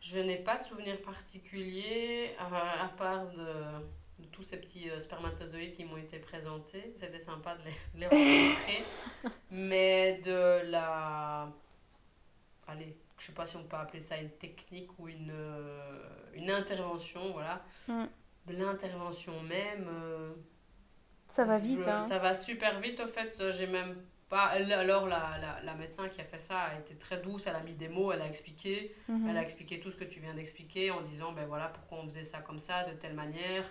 Je n'ai pas de souvenir particulier à, à part de, de tous ces petits spermatozoïdes qui m'ont été présentés. C'était sympa de les, de les rencontrer. Mais de la. Allez, je sais pas si on peut appeler ça une technique ou une, euh, une intervention, voilà. Mm. De l'intervention même. euh, Ça va vite, je- hein. Ça va super vite, au fait. euh, J'ai même pas. Alors, la, la, la médecin qui a fait ça a été très douce. Elle a mis des mots, elle a expliqué. Mhm. Elle a expliqué tout ce que tu viens d'expliquer en disant ben voilà pourquoi on faisait ça comme ça, de telle manière.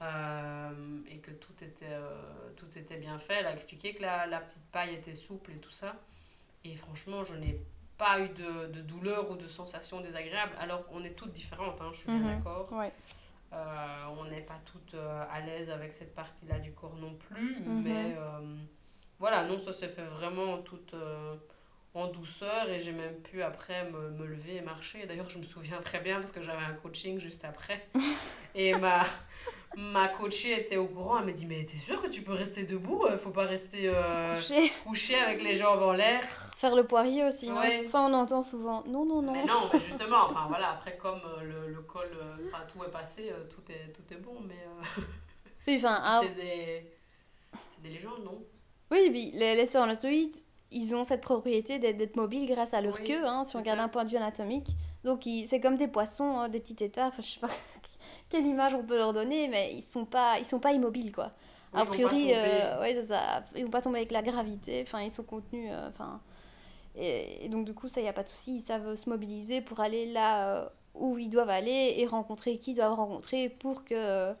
euh, et que tout était, tout était bien fait. Elle a expliqué que la, la petite paille était souple et tout ça. Et franchement, je n'ai pas eu de, de douleur ou de sensation désagréable. Alors, on est toutes différentes, hein, je suis bien Mhm. d'accord. Ouais. Euh, on n'est pas toutes euh, à l'aise avec cette partie-là du corps non plus, Mhm. mais euh, voilà, non, ça s'est fait vraiment en douceur et j'ai même pu après me, me lever et marcher. D'ailleurs, je me souviens très bien parce que j'avais un coaching juste après et ma, ma coachée était au courant, elle m'a dit Mais t'es sûre que tu peux rester debout Euh, Faut pas rester euh, couché avec les jambes en l'air Faire le poirier aussi, hein. Ouais. ça on entend souvent. Non, non, non. Mais non, mais justement, enfin voilà, après comme euh, le, le col, enfin tout est passé, tout, est, tout est bon, mais. euh, Oui, enfin, ah, C'est des... c'est des légendes, non? Oui, puis les, les spermatozoïdes, ils ont cette propriété d'être mobiles grâce à leur Oui, queue, hein, si on regarde ça. un point de vue anatomique. Donc, c'est comme des poissons, hein, des petits états. Enfin, je sais pas quelle image on peut leur donner, mais ils sont pas, ils sont pas immobiles, quoi. Oui, a priori, euh, ouais, ça. Ils vont pas tomber avec la gravité. Enfin, ils sont contenus. euh, Enfin, et, et donc du coup, ça y a pas de souci. Ils savent se mobiliser pour aller là euh, où ils doivent aller et rencontrer qui ils doivent rencontrer pour que euh,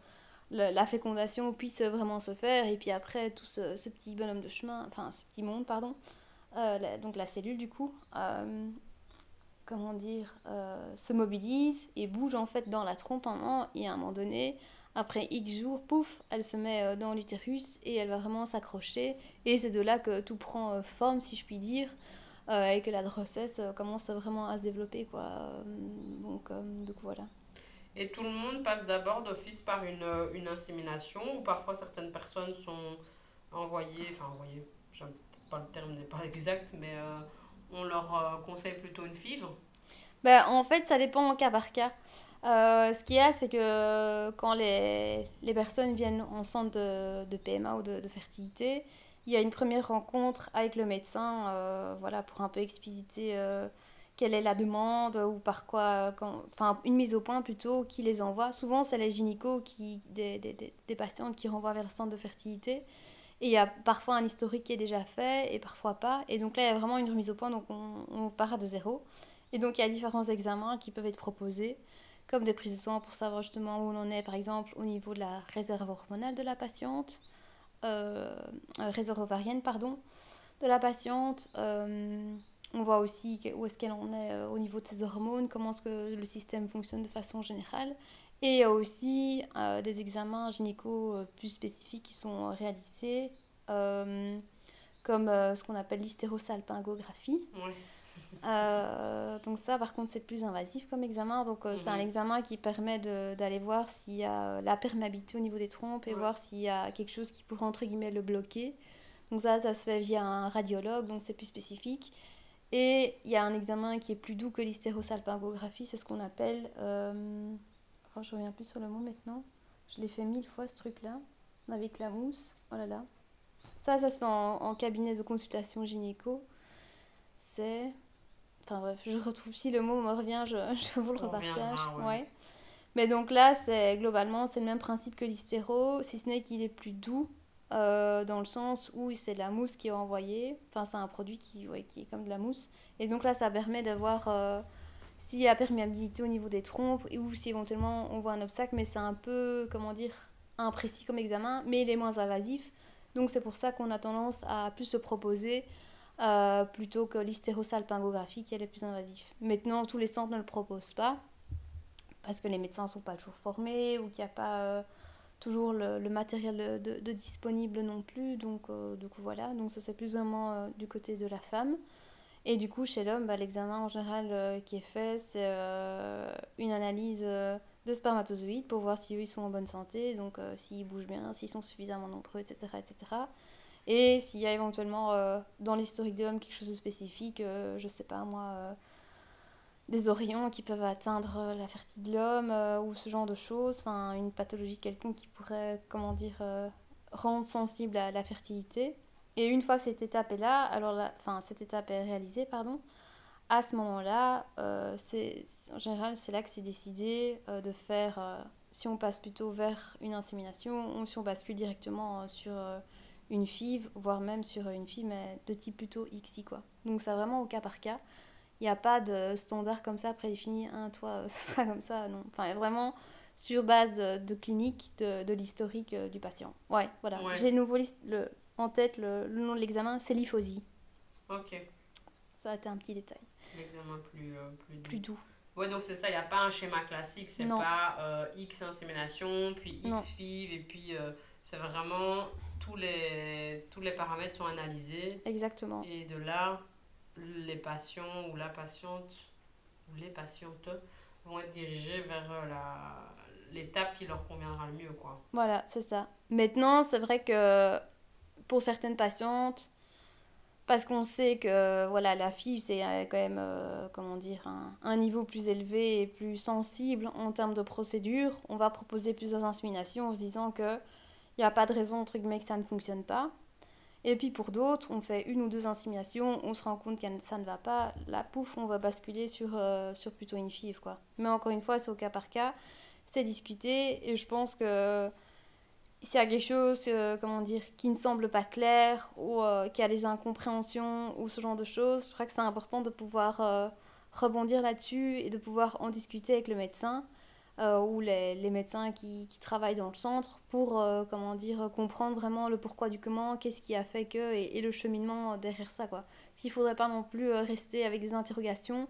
la, la fécondation puisse vraiment se faire. Et puis après, tout ce, ce petit bonhomme de chemin, enfin ce petit monde, pardon. euh, la- donc la cellule du coup. euh, comment dire, euh, se mobilise et bouge en fait dans la trompe maman et à un moment donné, après X jours, pouf, elle se met euh, dans l'utérus et elle va vraiment s'accrocher et c'est de là que tout prend euh, forme si je puis dire euh, et que la grossesse commence vraiment à se développer quoi. Donc, euh, donc voilà. Et tout le monde passe d'abord d'office par une, une insémination, ou parfois certaines personnes sont envoyées, enfin envoyées, j'aime pas le terme n'est pas exact, mais on leur euh, conseille plutôt une FIV. Ben, en fait, ça dépend au cas par cas. Euh, ce qu'il y a, c'est que quand les, les personnes viennent en centre de, de PMA ou de, de fertilité, il y a une première rencontre avec le médecin euh, voilà, pour un peu expliciter euh, quelle est la demande ou par quoi, enfin une mise au point plutôt qui les envoie. Souvent, c'est les gynécos qui, des, des, des patientes qui renvoient vers le centre de fertilité. Et il y a parfois un historique qui est déjà fait et parfois pas. Et donc là, il y a vraiment une remise au point, donc on, on part de zéro. Et donc, il y a différents examens qui peuvent être proposés, comme des prises de sang pour savoir justement où on en est, par exemple, au niveau de la réserve hormonale de la patiente, euh, euh, réserve ovarienne, pardon, de la patiente. Euh, on voit aussi où est-ce qu'elle en est au niveau de ses hormones, comment est-ce que le système fonctionne de façon générale. Et il y a aussi euh, des examens gynéco euh, plus spécifiques qui sont réalisés, euh, comme ce qu'on appelle l'hystérosalpingographie. Ouais. Euh, donc ça, par contre, c'est plus invasif comme examen. Donc euh, c'est un Mhm. examen qui permet d'aller voir s'il y a la perméabilité au niveau des trompes et Ouais. voir s'il y a quelque chose qui pourrait, entre guillemets, le bloquer. Donc ça, ça se fait via un radiologue, donc c'est plus spécifique. Et il y a un examen qui est plus doux que l'hystérosalpingographie, c'est ce qu'on appelle... Euh... oh, je reviens plus sur le mot maintenant. Je l'ai fait mille fois, ce truc-là, avec la mousse. Oh là là. Ça, ça se fait en, en cabinet de consultation gynéco. C'est... Enfin bref, je retrouve si le mot me revient, je, je vous le repartage. ouais. ouais. Mais donc là, c'est globalement, c'est le même principe que l'hystéro, si ce n'est qu'il est plus doux, euh, dans le sens où c'est de la mousse qui est envoyée. Enfin, c'est un produit qui, ouais, qui est comme de la mousse. Et donc là, ça permet de voir euh, s'il y a perméabilité au niveau des trompes ou si éventuellement on voit un obstacle, mais c'est un peu, comment dire, imprécis comme examen, mais il est moins invasif. Donc c'est pour ça qu'on a tendance à plus se proposer euh, plutôt que l'hystérosalpingographie qui est le plus invasif. Maintenant, tous les centres ne le proposent pas parce que les médecins ne sont pas toujours formés ou qu'il n'y a pas euh, toujours le, matériel de, disponible non plus. Donc, euh, coup, voilà. Donc, ça, c'est plus vraiment du côté de la femme. Et du coup, chez l'homme, bah, l'examen en général euh, qui est fait, c'est euh, une analyse euh, des spermatozoïdes pour voir si eux, ils sont en bonne santé, donc euh, s'ils bougent bien, s'ils sont suffisamment nombreux, etc. etc. Et s'il y a éventuellement dans l'historique de l'homme quelque chose de spécifique, je sais pas moi, des orions qui peuvent atteindre la fertilité de l'homme ou ce genre de choses, enfin une pathologie quelconque qui pourrait, comment dire, rendre sensible à la fertilité. Et une fois que cette étape est là, alors la, enfin cette étape est réalisée, pardon, à ce moment-là, euh, en général c'est là que c'est décidé euh, de faire euh, si on passe plutôt vers une insémination ou si on bascule directement euh, sur une FIV, voire même sur une FIV mais de type plutôt XI quoi. Donc c'est vraiment au cas par cas. Il n'y a pas de standard comme ça prédéfini, un toi euh, ce sera comme ça, non. Enfin vraiment sur base de, de clinique, de, de l'historique du patient. Ouais, voilà. Ouais. J'ai nouveau le, en tête le, le nom de l'examen, c'est l'IFOSI. Ok. Ça a été un petit détail. L'examen plus, euh, plus doux. Plus doux. Ouais, donc c'est ça, il n'y a pas un schéma classique, c'est pas euh, X insémination, puis. X FIV, et puis euh, c'est vraiment tous les, tous les paramètres sont analysés, Exactement. et de là, les patients ou la patiente, ou les patientes vont être dirigés vers la, l'étape qui leur conviendra le mieux, quoi. Voilà, c'est ça. Maintenant, c'est vrai que pour certaines patientes, parce qu'on sait que voilà, la FIV, c'est euh, quand même, euh, comment dire, un, un niveau plus élevé et plus sensible en termes de procédure, on va proposer plusieurs inséminations en se disant que il n'y a pas de raison, entre guillemets, que ça ne fonctionne pas. Et puis pour d'autres, on fait une ou deux inséminations, on se rend compte que ça ne va pas, la pouf, on va basculer sur, euh, sur plutôt une FIV, quoi. Mais encore une fois, c'est au cas par cas, c'est discuté, et je pense que s'il y a quelque chose, euh, comment dire, qui ne semble pas clair, ou euh, qui a des incompréhensions, ou ce genre de choses, je crois que c'est important de pouvoir euh, rebondir là-dessus et de pouvoir en discuter avec le médecin ou les, les médecins qui, qui travaillent dans le centre pour, comment dire, comprendre vraiment le pourquoi du comment, qu'est-ce qui a fait que, et, le cheminement derrière ça, quoi. Parce qu'il ne faudrait pas non plus rester avec des interrogations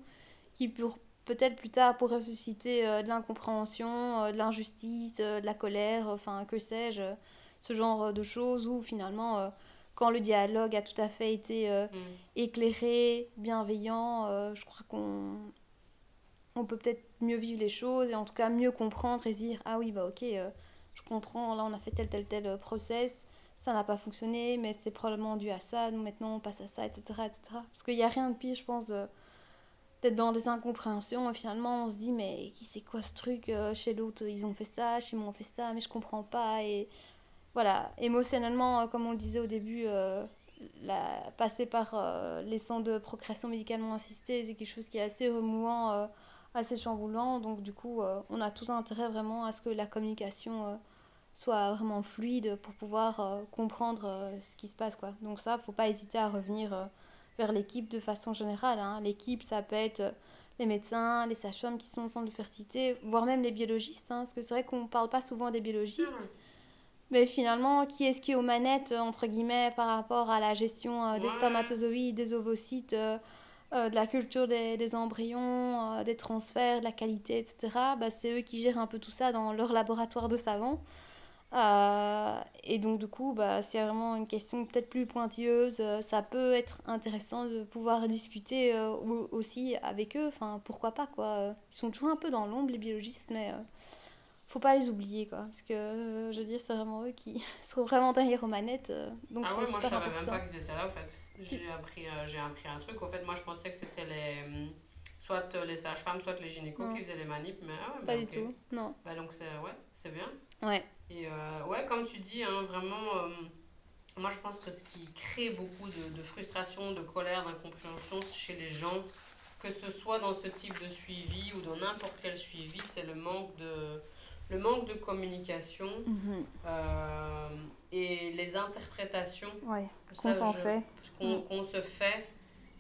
qui, pour, peut-être plus tard, pourraient susciter euh, de l'incompréhension, euh, de l'injustice, euh, de la colère, enfin, que sais-je, ce genre de choses où finalement, quand le dialogue a tout à fait été Mm. éclairé, bienveillant, je crois qu'on on peut peut-être mieux vivre les choses et en tout cas mieux comprendre et se dire ah oui bah ok euh, je comprends là on a fait tel tel tel process ça n'a pas fonctionné mais c'est probablement dû à ça nous maintenant on passe à ça etc etc parce qu'il n'y a rien de pire je pense de d'être dans des incompréhensions et finalement on se dit mais c'est quoi ce truc euh, chez l'autre ils ont fait ça chez moi on fait ça mais je comprends pas et voilà. Émotionnellement euh, comme on le disait au début euh, la, passer par les centres de procréation médicalement assistée c'est quelque chose qui est assez remuant euh, assez chamboulant. Donc du coup on a tout intérêt vraiment à ce que la communication soit vraiment fluide pour pouvoir comprendre ce qui se passe quoi. Donc ça faut pas hésiter à revenir vers l'équipe de façon générale hein. l'équipe ça peut être euh, les médecins les sages-femmes qui sont au centre de fertilité voire même les biologistes hein, parce que c'est vrai qu'on parle pas souvent des biologistes mais finalement, qui est-ce qui est aux manettes, euh, entre guillemets, par rapport à la gestion euh, des spermatozoïdes, des ovocytes, euh, euh, de la culture des, des embryons, des transferts, de la qualité, etc. Bah, c'est eux qui gèrent un peu tout ça dans leur laboratoire de savants. Euh, et donc, du coup, bah, c'est vraiment une question peut-être plus pointilleuse. Euh, ça peut être intéressant de pouvoir discuter euh, au- aussi avec eux. Enfin, pourquoi pas, quoi. Ils sont toujours un peu dans l'ombre, les biologistes, mais... euh, faut pas les oublier quoi parce que je veux dire c'est vraiment eux qui sont vraiment derrière aux manettes donc ah ouais, moi je savais même important pas qu'ils étaient là au fait. J'ai appris, j'ai appris un truc. Au fait, moi je pensais que c'était les. hum, Soit les sages-femmes, soit les gynécos Non. qui faisaient les manips, mais ah ouais, pas bah, du tout non Bah donc c'est ouais, c'est bien. ouais Et euh, ouais, comme tu dis, hein, vraiment, euh, moi je pense que ce qui crée beaucoup de, de frustration, de colère, d'incompréhension chez les gens, que ce soit dans ce type de suivi ou dans n'importe quel suivi, c'est le manque de, le manque de communication Mhm. euh, et les interprétations Ouais, qu'on s'en fait. qu'on Mm. se fait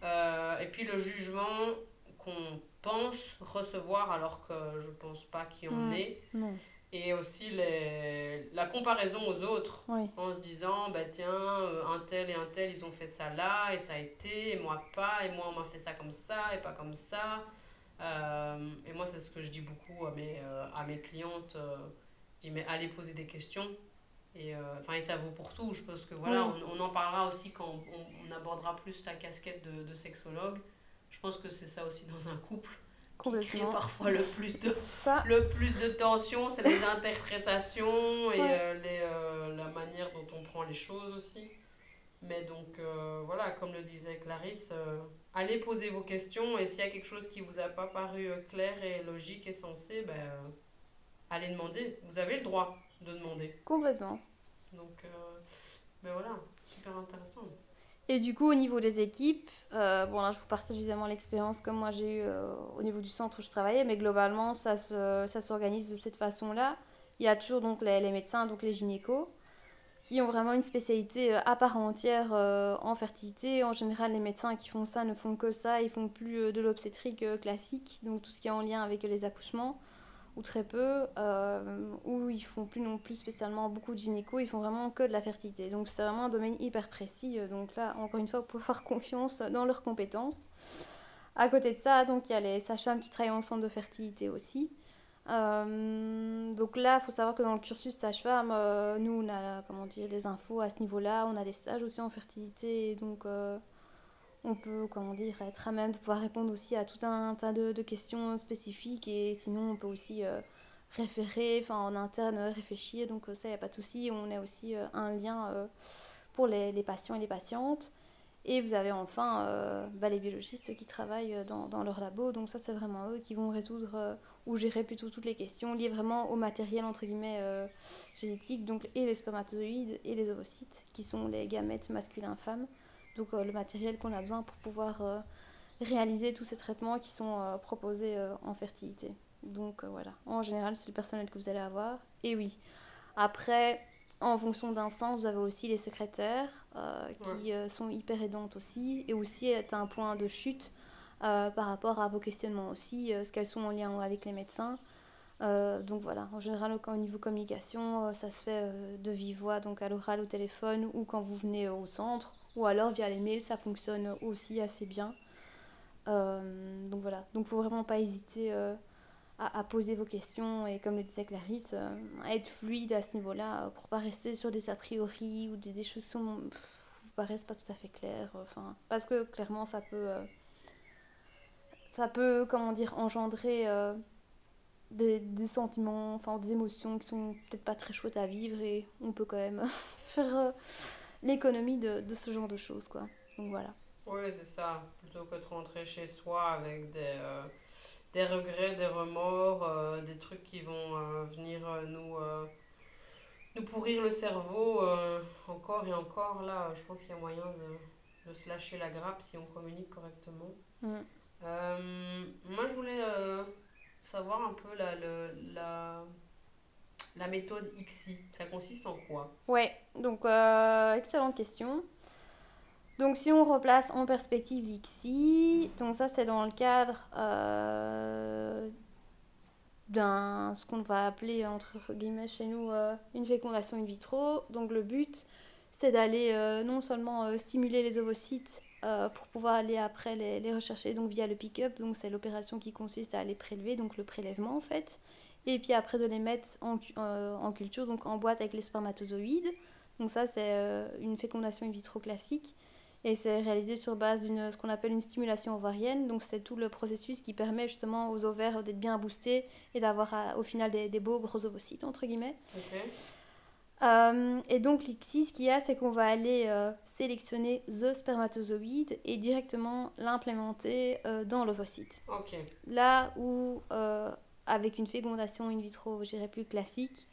euh, et puis le jugement qu'on pense recevoir alors que je pense pas qu'il y en Mm. Non, et aussi les, la comparaison aux autres. Oui. en se disant bah tiens euh, un tel et un tel ils ont fait ça là et ça a été et moi pas et moi on m'a fait ça comme ça et pas comme ça. Euh, et moi c'est ce que je dis beaucoup à mes, euh, à mes clientes euh, je dis mais allez poser des questions. Et euh, et ça vaut pour tout je pense que voilà Oui. on, on en parlera aussi quand on, on abordera plus ta casquette de, de sexologue. Je pense que c'est ça aussi dans un couple qui crée parfois le plus de Ça, le plus de tension, c'est les interprétations et Ouais. euh, les, euh, la manière dont on prend les choses aussi. Mais donc, euh, voilà, comme le disait Clarisse, allez poser vos questions et s'il y a quelque chose qui vous a pas paru clair et logique et sensé, ben, allez demander. Vous avez le droit de demander. complètement. Donc, ben voilà, super intéressant. Et du coup, au niveau des équipes, euh, je vous partage évidemment l'expérience comme moi j'ai eu euh, au niveau du centre où je travaillais, mais globalement ça se- ça s'organise de cette façon-là. Il y a toujours donc les, médecins, donc les gynécos, qui ont vraiment une spécialité euh, à part entière euh, en fertilité. En général, les médecins qui font ça ne font que ça, ils font plus de l'obstétrique classique, donc tout ce qui est en lien avec les accouchements, ou très peu, euh, ou ils font plus non plus spécialement beaucoup de gynéco, ils font vraiment que de la fertilité. Donc c'est vraiment un domaine hyper précis. euh, Donc là, encore une fois, pouvez avoir confiance dans leurs compétences. À côté de ça, donc il y a les sages-femmes qui travaillent en centre de fertilité aussi. Euh, donc là, il faut savoir que dans le cursus sage-femme, euh, nous, on a comment dire, des infos à ce niveau-là. On a des stages aussi en fertilité. Donc, on peut comment dire, être à même de pouvoir répondre aussi à tout un tas de, questions spécifiques. Et sinon, on peut aussi euh, référer, enfin en interne, euh, réfléchir. Donc euh, ça, il n'y a pas de souci. On a aussi un lien pour les, patients et les patientes. Et vous avez enfin bah, les biologistes qui travaillent dans, leur labo. Donc ça, c'est vraiment eux qui vont résoudre ou gérer plutôt toutes les questions liées vraiment au matériel, entre guillemets, génétique. Donc et les spermatozoïdes et les ovocytes, qui sont les gamètes masculins-femmes. Donc euh, le matériel qu'on a besoin pour pouvoir euh, réaliser tous ces traitements qui sont euh, proposés en fertilité. Donc voilà, en général, c'est le personnel que vous allez avoir. Et oui, après, en fonction d'un sens, vous avez aussi les secrétaires euh, qui euh, sont hyper aidantes aussi. Et aussi, est un point de chute euh, par rapport à vos questionnements aussi, ce qu'elles sont en lien avec les médecins. Donc voilà, en général, au, au niveau communication, ça se fait de vive voix, donc à l'oral, au téléphone, ou quand vous venez au centre, ou alors via les mails, ça fonctionne aussi assez bien. Euh, donc voilà, donc faut vraiment pas hésiter euh, à, poser vos questions et comme le disait Clarisse, euh, à être fluide à ce niveau-là euh, pour pas rester sur des a priori ou des, des choses qui vous paraissent pas tout à fait claires. Enfin, parce que clairement ça peut, euh, ça peut comment dire engendrer euh, des, des sentiments, enfin des émotions qui sont peut-être pas très chouettes à vivre et on peut quand même faire euh, l'économie de, de ce genre de choses quoi. Donc voilà. Oui, c'est ça. Plutôt que de rentrer chez soi avec des, euh, des regrets, des remords, euh, des trucs qui vont euh, venir nous, nous pourrir le cerveau encore et encore. Là, je pense qu'il y a moyen de, de se lâcher la grappe si on communique correctement. Mm. Moi, je voulais savoir un peu la, le- la, la méthode ICSI. Ça consiste en quoi? Ouais, donc euh, excellente question. Donc si on replace en perspective l'ICSI, donc ça c'est dans le cadre euh, d'un ce qu'on va appeler entre guillemets chez nous euh, une fécondation in vitro. Donc le but c'est d'aller non seulement stimuler les ovocytes pour pouvoir aller après les, rechercher donc via le pick-up, donc c'est l'opération qui consiste à les prélever, donc le prélèvement en fait, et puis après de les mettre en, euh, en culture, donc en boîte avec les spermatozoïdes. Donc ça c'est euh, une fécondation in vitro classique. Et c'est réalisé sur base d'une ce qu'on appelle une stimulation ovarienne. Donc c'est tout le processus qui permet justement aux ovaires d'être bien boostés et d'avoir euh, au final des, des beaux gros ovocytes entre guillemets. Euh, et donc l'ICSI, ce qu'il y a, c'est qu'on va aller euh, sélectionner the spermatozoïde et directement l'implémenter euh, dans l'ovocyte. Là où, avec une fécondation in vitro, je dirais plus classique,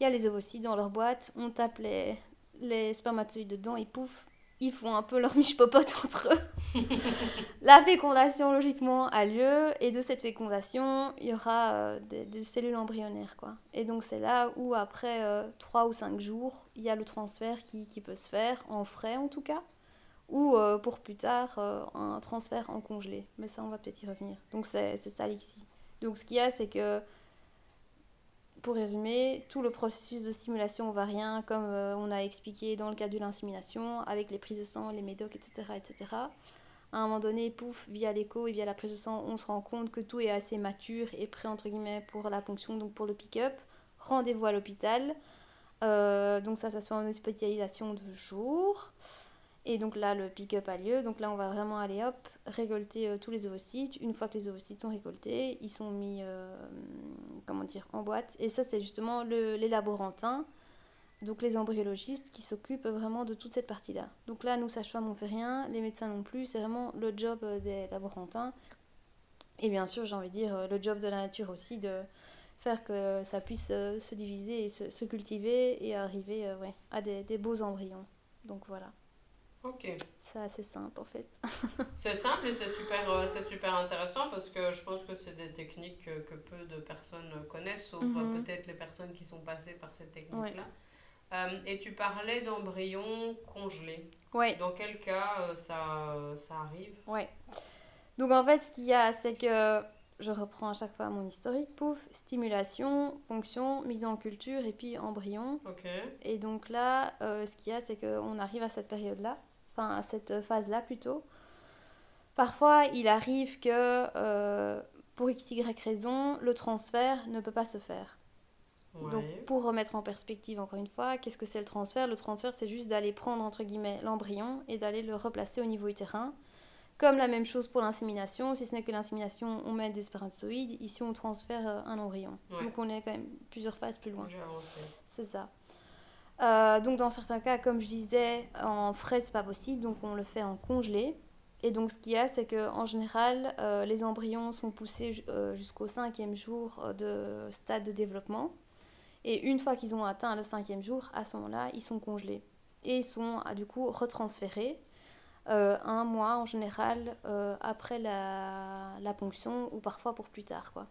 il y a les ovocytes dans leur boîte, on tape les, les spermatozoïdes dedans et pouf, ils font un peu leur miche-popote entre eux. la fécondation, logiquement, a lieu, et de cette fécondation, il y aura euh, des, cellules embryonnaires, quoi. Et donc, c'est là où, après euh, 3 ou 5 jours, il y a le transfert qui, qui, peut se faire, en frais en tout cas, ou euh, pour plus tard, euh, un transfert en congelé. Mais ça, on va peut-être y revenir. Donc, c'est ça ici. Donc, ce qu'il y a, c'est que pour résumer, tout le processus de stimulation ovarien, comme euh, on a expliqué dans le cas de l'insémination, avec les prises de sang, les médocs, etc., etc. À un moment donné, pouf, via l'écho et via la prise de sang, on se rend compte que tout est assez mature et prêt, entre guillemets, pour la ponction, donc pour le pick-up. Rendez-vous à l'hôpital. Euh, donc ça, ça soit une hospitalisation de jour. Et donc là, le pick-up a lieu. Donc là, on va vraiment aller, hop, récolter euh, tous les ovocytes. Une fois que les ovocytes sont récoltés, ils sont mis, euh, comment dire, en boîte. Et ça, c'est justement le, les laborantins, donc les embryologistes, qui s'occupent vraiment de toute cette partie-là. Donc là, nous, sages-femmes, on fait rien. Les médecins non plus. C'est vraiment le job euh, des laborantins. Et bien sûr, j'ai envie de dire, le job de la nature aussi, de faire que ça puisse se diviser et se, cultiver et arriver ouais, à des, des beaux embryons. Donc voilà. Ok. C'est assez simple en fait. c'est simple et c'est super, euh, c'est super intéressant parce que je pense que c'est des techniques que, que, peu de personnes connaissent, sauf mm -hmm. peut-être les personnes qui sont passées par cette technique-là. Ouais. Euh, et tu parlais d'embryons congelés. Ouais. Dans quel cas euh, ça, ça arrive? Ouais. Donc en fait, ce qu'il y a, c'est que je reprends à chaque fois mon historique, pouf, stimulation, ponction, mise en culture et puis embryon. Ok. Et donc là, euh, ce qu'il y a, c'est qu'on arrive à cette période-là, enfin à cette phase-là plutôt. Parfois, il arrive que euh, pour x, y raison, le transfert ne peut pas se faire. Ouais. Donc pour remettre en perspective encore une fois, qu'est-ce que c'est le transfert? Le transfert, c'est juste d'aller prendre entre guillemets l'embryon et d'aller le replacer au niveau utérin. Comme la même chose pour l'insémination, si ce n'est que l'insémination, on met des spermatozoïdes, ici on transfère un embryon. Ouais. Donc on est quand même plusieurs phases plus loin. C'est ça. Euh, donc dans certains cas, comme je disais, en frais c'est pas possible, donc on le fait en congelé. Et donc ce qu'il y a, c'est qu'en général, euh, les embryons sont poussés euh, jusqu'au cinquième jour de stade de développement. Et une fois qu'ils ont atteint le cinquième jour, à ce moment-là, ils sont congelés. Et ils sont du coup retransférés un mois en général après la, la, ponction ou parfois pour plus tard. Quoi.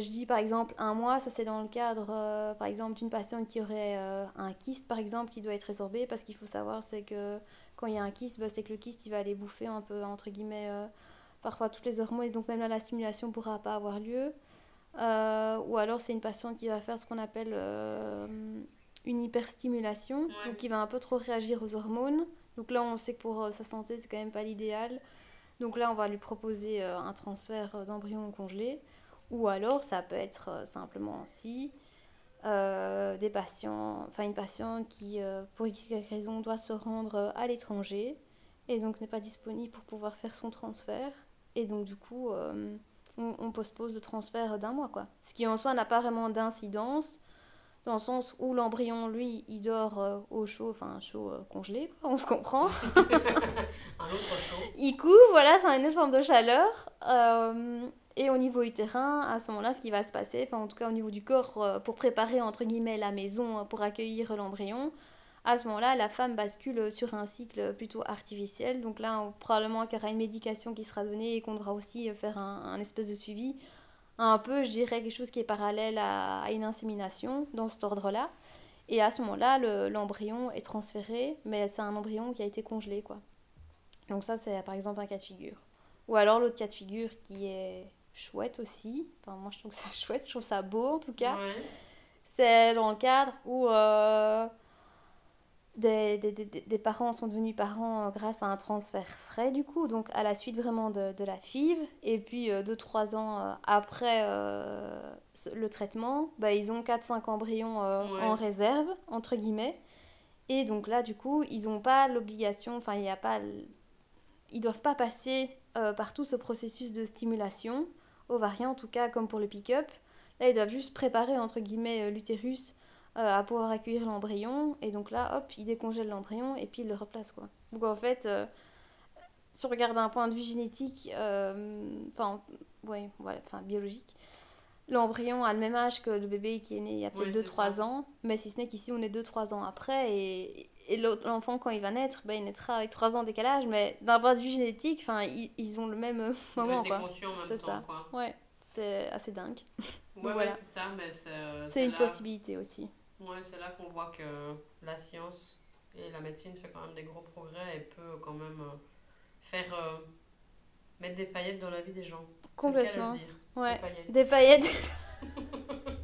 Je dis par exemple un mois, ça c'est dans le cadre euh, par exemple d'une patiente qui aurait un kyste par exemple qui doit être résorbé parce qu'il faut savoir c'est que quand il y a un kyste, bah, c'est que le kyste il va aller bouffer un peu entre guillemets parfois toutes les hormones et donc même là la stimulation ne pourra pas avoir lieu. ou alors c'est une patiente qui va faire ce qu'on appelle une hyperstimulation, Ouais. donc qui va un peu trop réagir aux hormones. Donc là, on sait que pour euh, sa santé, c'est quand même pas l'idéal. Donc là, on va lui proposer euh, un transfert euh, d'embryon congelé. Ou alors, ça peut être euh, simplement aussi euh, des patients, enfin une patiente qui, euh, pour x raison, doit se rendre à l'étranger et donc n'est pas disponible pour pouvoir faire son transfert. Et donc, du coup, euh, on, on, postpose le transfert d'un mois, quoi. Ce qui en soi n'a pas vraiment d'incidence dans le sens où l'embryon, lui, il dort euh, au chaud, enfin chaud euh, congelé, quoi, on se comprend. un autre chaud. Il couvre, voilà, c'est une forme de chaleur. Euh, et au niveau utérin, à ce moment-là, ce qui va se passer, enfin en tout cas au niveau du corps, euh, pour préparer entre guillemets la maison pour accueillir l'embryon, à ce moment-là, la femme bascule sur un cycle plutôt artificiel. Donc là, probablement qu'il y aura une médication qui sera donnée et qu'on devra aussi faire un, espèce de suivi un peu, je dirais, quelque chose qui est parallèle à, à une insémination, dans cet ordre-là. Et à ce moment-là, l'embryon est transféré, mais c'est un embryon qui a été congelé, quoi. Donc ça, c'est par exemple un cas de figure. Ou alors l'autre cas de figure qui est chouette aussi, enfin moi je trouve ça chouette, je trouve ça beau en tout cas, Ouais. c'est dans le cadre où euh, des, des, des, des, parents sont devenus parents euh, grâce à un transfert frais du coup, donc à la suite vraiment de, de la FIV. Et puis 2-3 euh, ans après euh, le traitement, bah, ils ont 4-5 embryons Ouais. en réserve, entre guillemets. Et donc là, du coup, ils n'ont pas l'obligation, enfin, il n'y a pas. Ils doivent pas passer par tout ce processus de stimulation, ovarien en tout cas, comme pour le pick-up. Là, ils doivent juste préparer, entre guillemets, euh, l'utérus euh, à pouvoir accueillir l'embryon. Et donc là, hop, ils décongèlent l'embryon et puis ils le replacent, quoi. Donc en fait, euh, si on regarde d'un point de vue génétique, euh, enfin, ouais, voilà, enfin, biologique, l'embryon a le même âge que le bébé qui est né il y a peut-être c'est 2-3 ça. ans, mais si ce n'est qu'ici, on est 2-3 ans après et, et l'enfant, quand il va naître, ben, il naîtra avec 3 ans de décalage, mais d'un point de vue génétique, ils, ils ont le même euh, moment. Quoi. C'est ça. Quoi. Ouais, c'est assez dingue. Ouais, ouais c'est ça, mais c'est. Euh, une possibilité aussi. Ouais, c'est là qu'on voit que la science et la médecine fait quand même des gros progrès et peut quand même euh, faire. mettre des paillettes dans la vie des gens. Complètement. Le dire. Ouais. Des paillettes. Des, paillettes.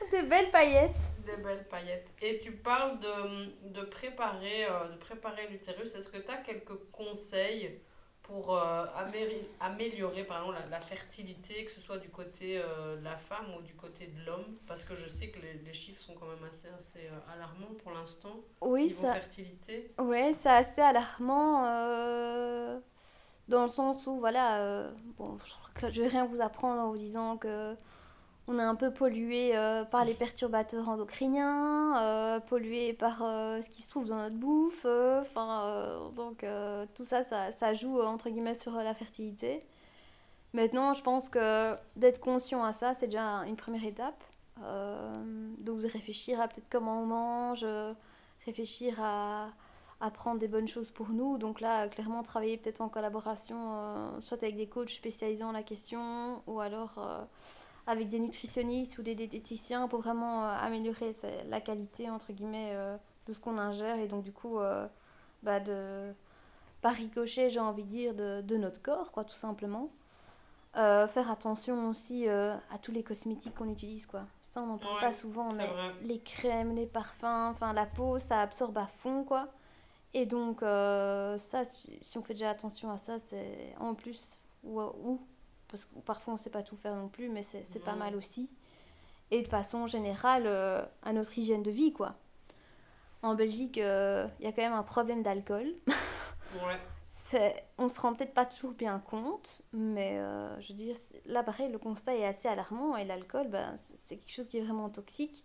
des belles paillettes des belles paillettes. Et tu parles de, de préparer, euh, de préparer l'utérus. Est-ce que tu as quelques conseils pour euh, améliorer la, la, fertilité, que ce soit du côté euh, de la femme ou du côté de l'homme? Parce que je sais que les, les, chiffres sont quand même assez, assez alarmants pour l'instant. Oui, ça... fertilité. Oui, c'est assez alarmant dans le sens où, voilà, bon, je vais rien vous apprendre en vous disant que on est un peu pollué euh, par les perturbateurs endocriniens, euh, pollué par euh, ce qui se trouve dans notre bouffe. Enfin, donc tout ça, ça, ça, joue entre guillemets sur la fertilité. Maintenant, je pense que d'être conscient à ça, c'est déjà une première étape. donc de réfléchir à peut-être comment on mange, réfléchir à, à, prendre des bonnes choses pour nous. Donc là, clairement, travailler peut-être en collaboration, soit avec des coachs spécialisés en la question, ou alors avec des nutritionnistes ou des diététiciens pour vraiment euh, améliorer la qualité, entre guillemets, euh, de ce qu'on ingère et donc du coup, euh, bah de, par ricochet, j'ai envie de dire, de, de, notre corps, quoi, tout simplement. faire attention aussi à tous les cosmétiques qu'on utilise, quoi. Ça, on n'en parle pas souvent, mais les crèmes, les parfums, enfin la peau, ça absorbe à fond, quoi. Et donc, ça, si on fait déjà attention à ça, c'est en plus, ou, ou parce que parfois on ne sait pas tout faire non plus, mais c'est pas mal aussi. Et de façon générale, euh, à notre hygiène de vie, quoi. En Belgique, il euh, y a quand même un problème d'alcool. ouais. On se rend peut-être pas toujours bien compte, mais euh, je veux dire, là pareil, le constat est assez alarmant et l'alcool, bah, c'est quelque chose qui est vraiment toxique.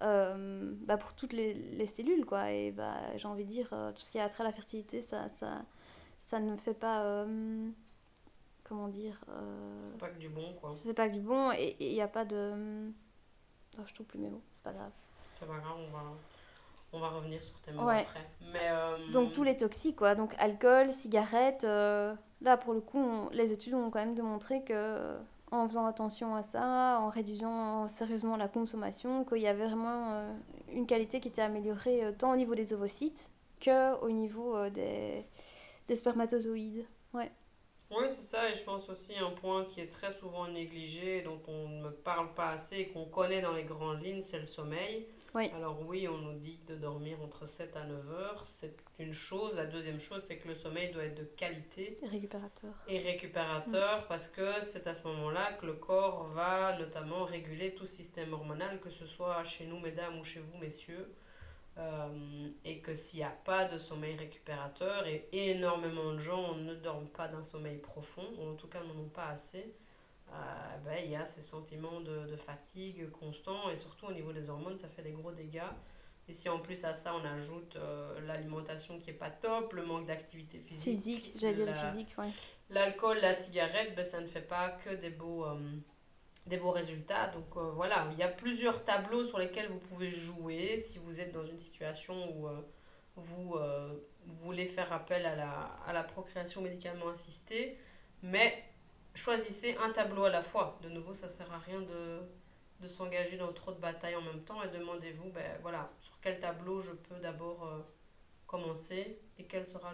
bah, pour toutes les, les, cellules quoi et bah, j'ai envie de dire tout ce qui a trait à la fertilité ça ça ça ne fait pas comment dire euh... pas que du bon quoi. ça fait pas que du bon et il n'y a pas de oh, je trouve plus mes mots c'est pas grave. C'est pas grave on va on va revenir sur tes mots après. Mais euh, donc tous les toxiques quoi. Donc alcool cigarettes euh, là pour le coup les études ont quand même démontré que en faisant attention à ça en réduisant sérieusement la consommation qu'il y avait vraiment euh, une qualité qui était améliorée tant au niveau des ovocytes que au niveau des des spermatozoïdes. Ouais oui, c'est ça, et je pense aussi un point qui est très souvent négligé, dont on ne parle pas assez et qu'on connaît dans les grandes lignes, c'est le sommeil. Oui. Alors oui, on nous dit de dormir entre 7 à 9 heures, c'est une chose. La deuxième chose, c'est que le sommeil doit être de qualité. Et récupérateur. Et récupérateur, parce que c'est à ce moment-là que le corps va notamment réguler tout système hormonal, que ce soit chez nous, mesdames, ou chez vous, messieurs. Euh, et que s'il n'y a pas de sommeil récupérateur, et énormément de gens ne dorment pas d'un sommeil profond, ou en tout cas n'en ont pas assez, euh, ben, il y a ces sentiments de, de, fatigue constant, et surtout au niveau des hormones, ça fait des gros dégâts. Et si en plus à ça on ajoute euh, l'alimentation qui est pas top, le manque d'activité physique. Physique, j'allais dire physique, ouais. L'alcool, la cigarette, ben, ça ne fait pas que des beaux des beaux résultats. Donc euh, voilà, il y a plusieurs tableaux sur lesquels vous pouvez jouer si vous êtes dans une situation où euh, vous, euh, voulez faire appel à la, procréation médicalement assistée. Mais choisissez un tableau à la fois. De nouveau, ça sert à rien de, s'engager dans trop de batailles en même temps et demandez-vous, ben voilà, sur quel tableau je peux d'abord commencer et quel sera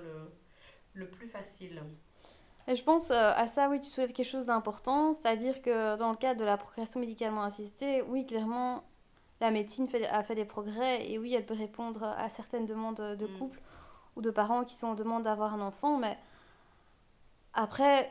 le plus facile. Et je pense euh, à ça, oui, tu soulèves quelque chose d'important, c'est-à-dire que dans le cadre de la procréation médicalement assistée, oui, clairement, la médecine fait, a fait des progrès et oui, elle peut répondre à certaines demandes de mm. couple ou de parents qui sont en demande d'avoir un enfant, mais après,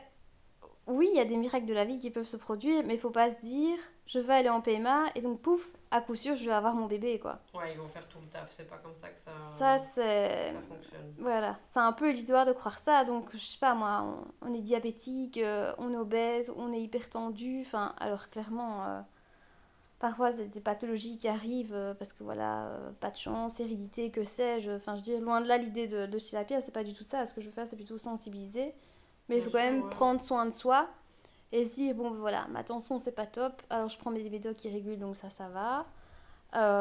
oui, il y a des miracles de la vie qui peuvent se produire, mais il faut pas se dire, je vais aller en PMA et donc pouf, à coup sûr, je vais avoir mon bébé, quoi. Ouais, ils vont faire tout le taf, c'est pas comme ça que ça, ça, c'est... ça fonctionne. Voilà, c'est un peu illusoire de croire ça, donc je sais pas moi, on, est diabétique, euh, on est obèse, on est hyper tendu, enfin, alors clairement, euh, parfois c'est des pathologies qui arrivent euh, parce que voilà, pas de chance, hérédité, que sais-je, enfin, je dis, loin de là, l'idée de, de chez la pierre, c'est pas du tout ça, ce que je veux faire, c'est plutôt sensibiliser, mais il faut quand même prendre soin de soi et se dire, bon, voilà, ma tension, c'est pas top, alors je prends mes médocs qui régulent, donc ça, ça va.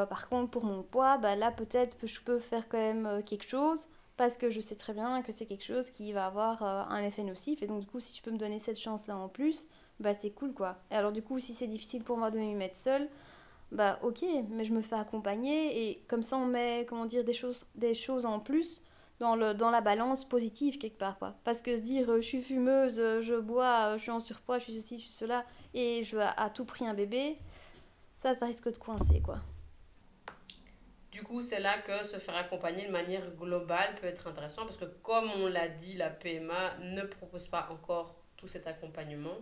par contre, pour mon poids, bah, là, peut-être que je peux faire quand même quelque chose parce que je sais très bien que c'est quelque chose qui va avoir un effet nocif. Et donc, du coup, si je peux me donner cette chance-là en plus, bah, c'est cool, quoi. Et alors, du coup, si c'est difficile pour moi de m'y mettre seule, bah, ok, mais je me fais accompagner et comme ça, on met, comment dire, des choses, des choses en plus dans, le, dans la balance positive quelque part. Quoi. Parce que se dire euh, je suis fumeuse, euh, je bois, euh, je suis en surpoids, je suis ceci, je suis cela, et je veux à, tout prix un bébé, ça, ça risque de coincer. quoi. Du coup, c'est là que se faire accompagner de manière globale peut être intéressant parce que, comme on l'a dit, la PMA ne propose pas encore tout cet accompagnement.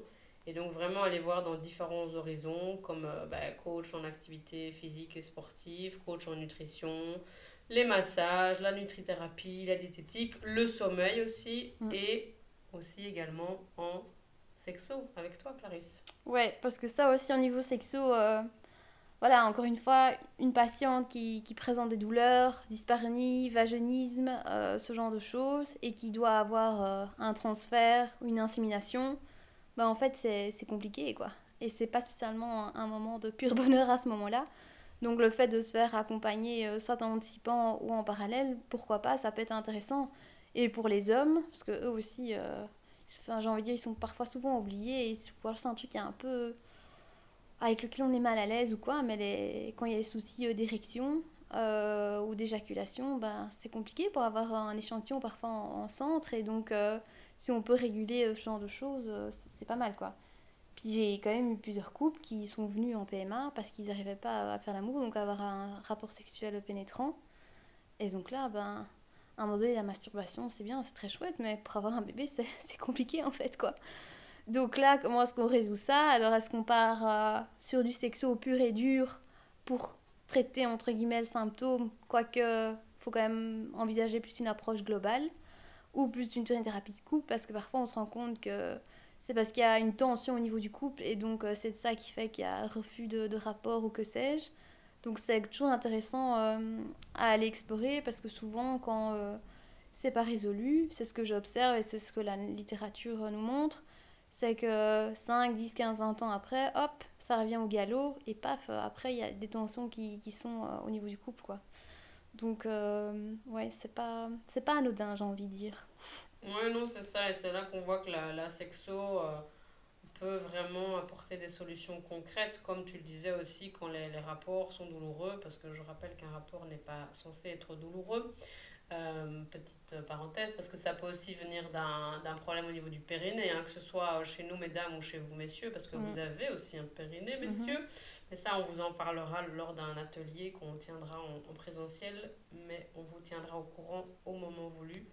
Et donc, vraiment aller voir dans différents horizons, comme bah, coach en activité physique et sportive, coach en nutrition, les massages, la nutrithérapie, la diététique, le sommeil aussi, mm. et aussi également en sexo avec toi, Clarisse. Ouais, parce que ça aussi, au niveau sexo, euh, voilà, encore une fois, une patiente qui, qui présente des douleurs, dyspareunie, vaginisme, euh, ce genre de choses, et qui doit avoir euh, un transfert ou une insémination, bah en fait, c'est compliqué, quoi. Et c'est pas spécialement un moment de pur bonheur à ce moment-là. Donc le fait de se faire accompagner euh, soit en anticipant ou en parallèle, pourquoi pas, ça peut être intéressant. Et pour les hommes, parce que eux aussi, euh, j'ai envie de dire, ils sont parfois souvent oubliés. Et c'est un truc qui est un peu avec lequel on est mal à l'aise ou quoi, mais quand il y a des soucis euh, d'érection ou d'éjaculation, ben, c'est compliqué pour avoir un échantillon parfois en, centre. Et donc, si on peut réguler ce genre de choses, c'est pas mal quoi j'ai quand même eu plusieurs couples qui sont venus en PMA parce qu'ils n'arrivaient pas à faire l'amour, donc à avoir un rapport sexuel pénétrant. Et donc là, ben, à un moment donné, la masturbation, c'est bien, c'est très chouette, mais pour avoir un bébé, c'est compliqué en fait, quoi. Donc là, comment est-ce qu'on résout ça? Alors, est-ce qu'on part euh, sur du sexo pur et dur pour traiter, entre guillemets, le symptôme, quoique faut quand même envisager plus une approche globale, ou plus d'une thérapie de couple, parce que parfois on se rend compte que c'est parce qu'il y a une tension au niveau du couple et donc euh, c'est ça qui fait qu'il y a refus de, de rapport ou que sais-je. Donc c'est toujours intéressant euh, à aller explorer parce que souvent quand euh, c'est pas résolu, c'est ce que j'observe et c'est ce que la littérature nous montre, c'est que 5, 10, 15, 20 ans après, hop, ça revient au galop et paf, après il y a des tensions qui, qui sont au niveau du couple quoi. Donc ouais, c'est pas, c'est pas anodin j'ai envie de dire. Oui, non, c'est ça. Et c'est là qu'on voit que la, la sexo euh, peut vraiment apporter des solutions concrètes, comme tu le disais aussi, quand les, les rapports sont douloureux, parce que je rappelle qu'un rapport n'est pas censé être douloureux. Euh, petite parenthèse, parce que ça peut aussi venir d'un problème au niveau du périnée, hein, que ce soit chez nous, mesdames, ou chez vous, messieurs, parce que vous mm. avez aussi un périnée, messieurs. Mm-hmm. Mais ça, on vous en parlera lors d'un atelier qu'on tiendra en, en, présentiel, mais on vous tiendra au courant au moment voulu.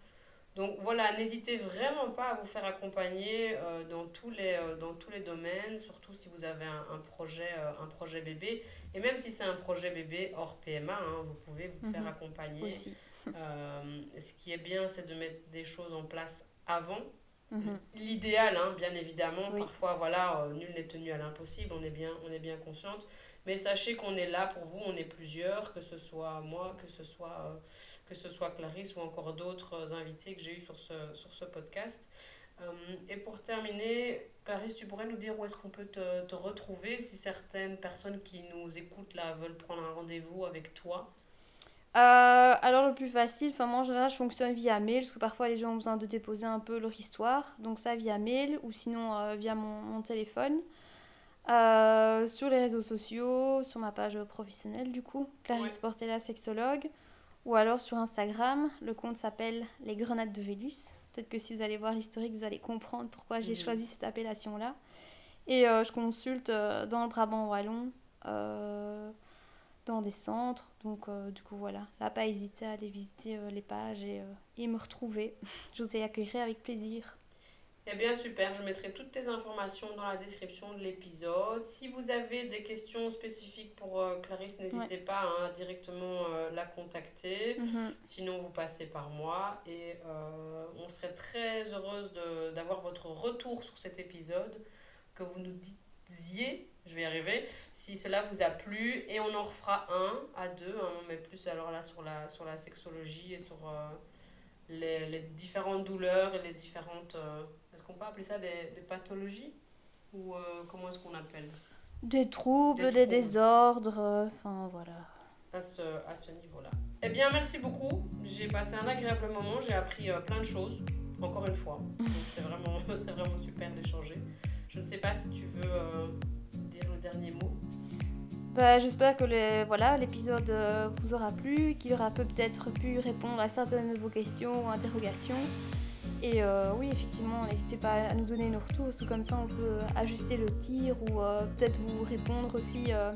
Donc voilà, n'hésitez vraiment pas à vous faire accompagner euh, dans, tous les, euh, dans tous les domaines, surtout si vous avez un, projet, euh, un projet bébé. Et même si c'est un projet bébé hors PMA, hein, vous pouvez vous faire mhm. accompagner. Aussi. ce qui est bien, c'est de mettre des choses en place avant. Mhm. L'idéal, hein, bien évidemment, parfois, voilà, nul n'est tenu à l'impossible, on est bien, on est bien consciente. Mais sachez qu'on est là pour vous, on est plusieurs, que ce soit moi, que ce soit que ce soit Clarisse ou encore d'autres invités que j'ai eu sur ce, sur ce podcast. Euh, et pour terminer, Clarisse, tu pourrais nous dire où est-ce qu'on peut te, te, retrouver si certaines personnes qui nous écoutent là veulent prendre un rendez-vous avec toi? Euh, alors le plus facile, enfin moi en général je fonctionne via mail parce que parfois les gens ont besoin de déposer un peu leur histoire, donc ça via mail ou sinon euh, via mon, mon téléphone. sur les réseaux sociaux, sur ma page professionnelle du coup, Clarisse Portela, sexologue. Ou alors sur Instagram, le compte s'appelle Les Grenades de Vélus. Peut-être que si vous allez voir l'historique, vous allez comprendre pourquoi j'ai choisi cette appellation-là. Et euh, je consulte euh, dans le Brabant Wallon, euh, dans des centres. Donc, du coup, voilà. Là, pas hésiter à aller visiter les pages et, et me retrouver. je vous accueillerai avec plaisir. Eh bien, super. Je mettrai toutes tes informations dans la description de l'épisode. Si vous avez des questions spécifiques pour euh, Clarisse, n'hésitez pas à hein, directement euh, la contacter. Mhm. Sinon, vous passez par moi. Et euh, on serait très heureuse d'avoir votre retour sur cet épisode. Que vous nous disiez, je vais y arriver, si cela vous a plu. Et on en refera un à deux. Hein, mais plus alors là sur la, sur la sexologie et sur les, les différentes douleurs et les différentes on peut appeler ça des, des pathologies Ou euh, comment est-ce qu'on appelle Des troubles, des, désordres, enfin voilà. À ce, à ce niveau-là. Eh bien, merci beaucoup. J'ai passé un agréable moment. J'ai appris euh, plein de choses, encore une fois. Donc, c'est vraiment, vraiment super d'échanger. Je ne sais pas si tu veux euh, dire le dernier mot. Bah, J'espère que les, voilà, l'épisode vous aura plu, qu'il aura peut-être pu répondre à certaines de vos questions ou interrogations. Et euh, oui, effectivement, n'hésitez pas à nous donner nos retours, comme ça on peut ajuster le tir ou euh, peut-être vous répondre aussi euh,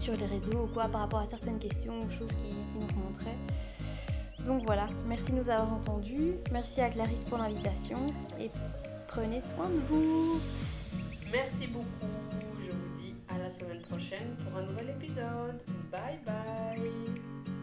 sur les réseaux ou quoi par rapport à certaines questions ou choses qui, qui nous remonteraient. Donc voilà, merci de nous avoir entendus, merci à Clarisse pour l'invitation et prenez soin de vous. Merci beaucoup, je vous dis à la semaine prochaine pour un nouvel épisode. Bye bye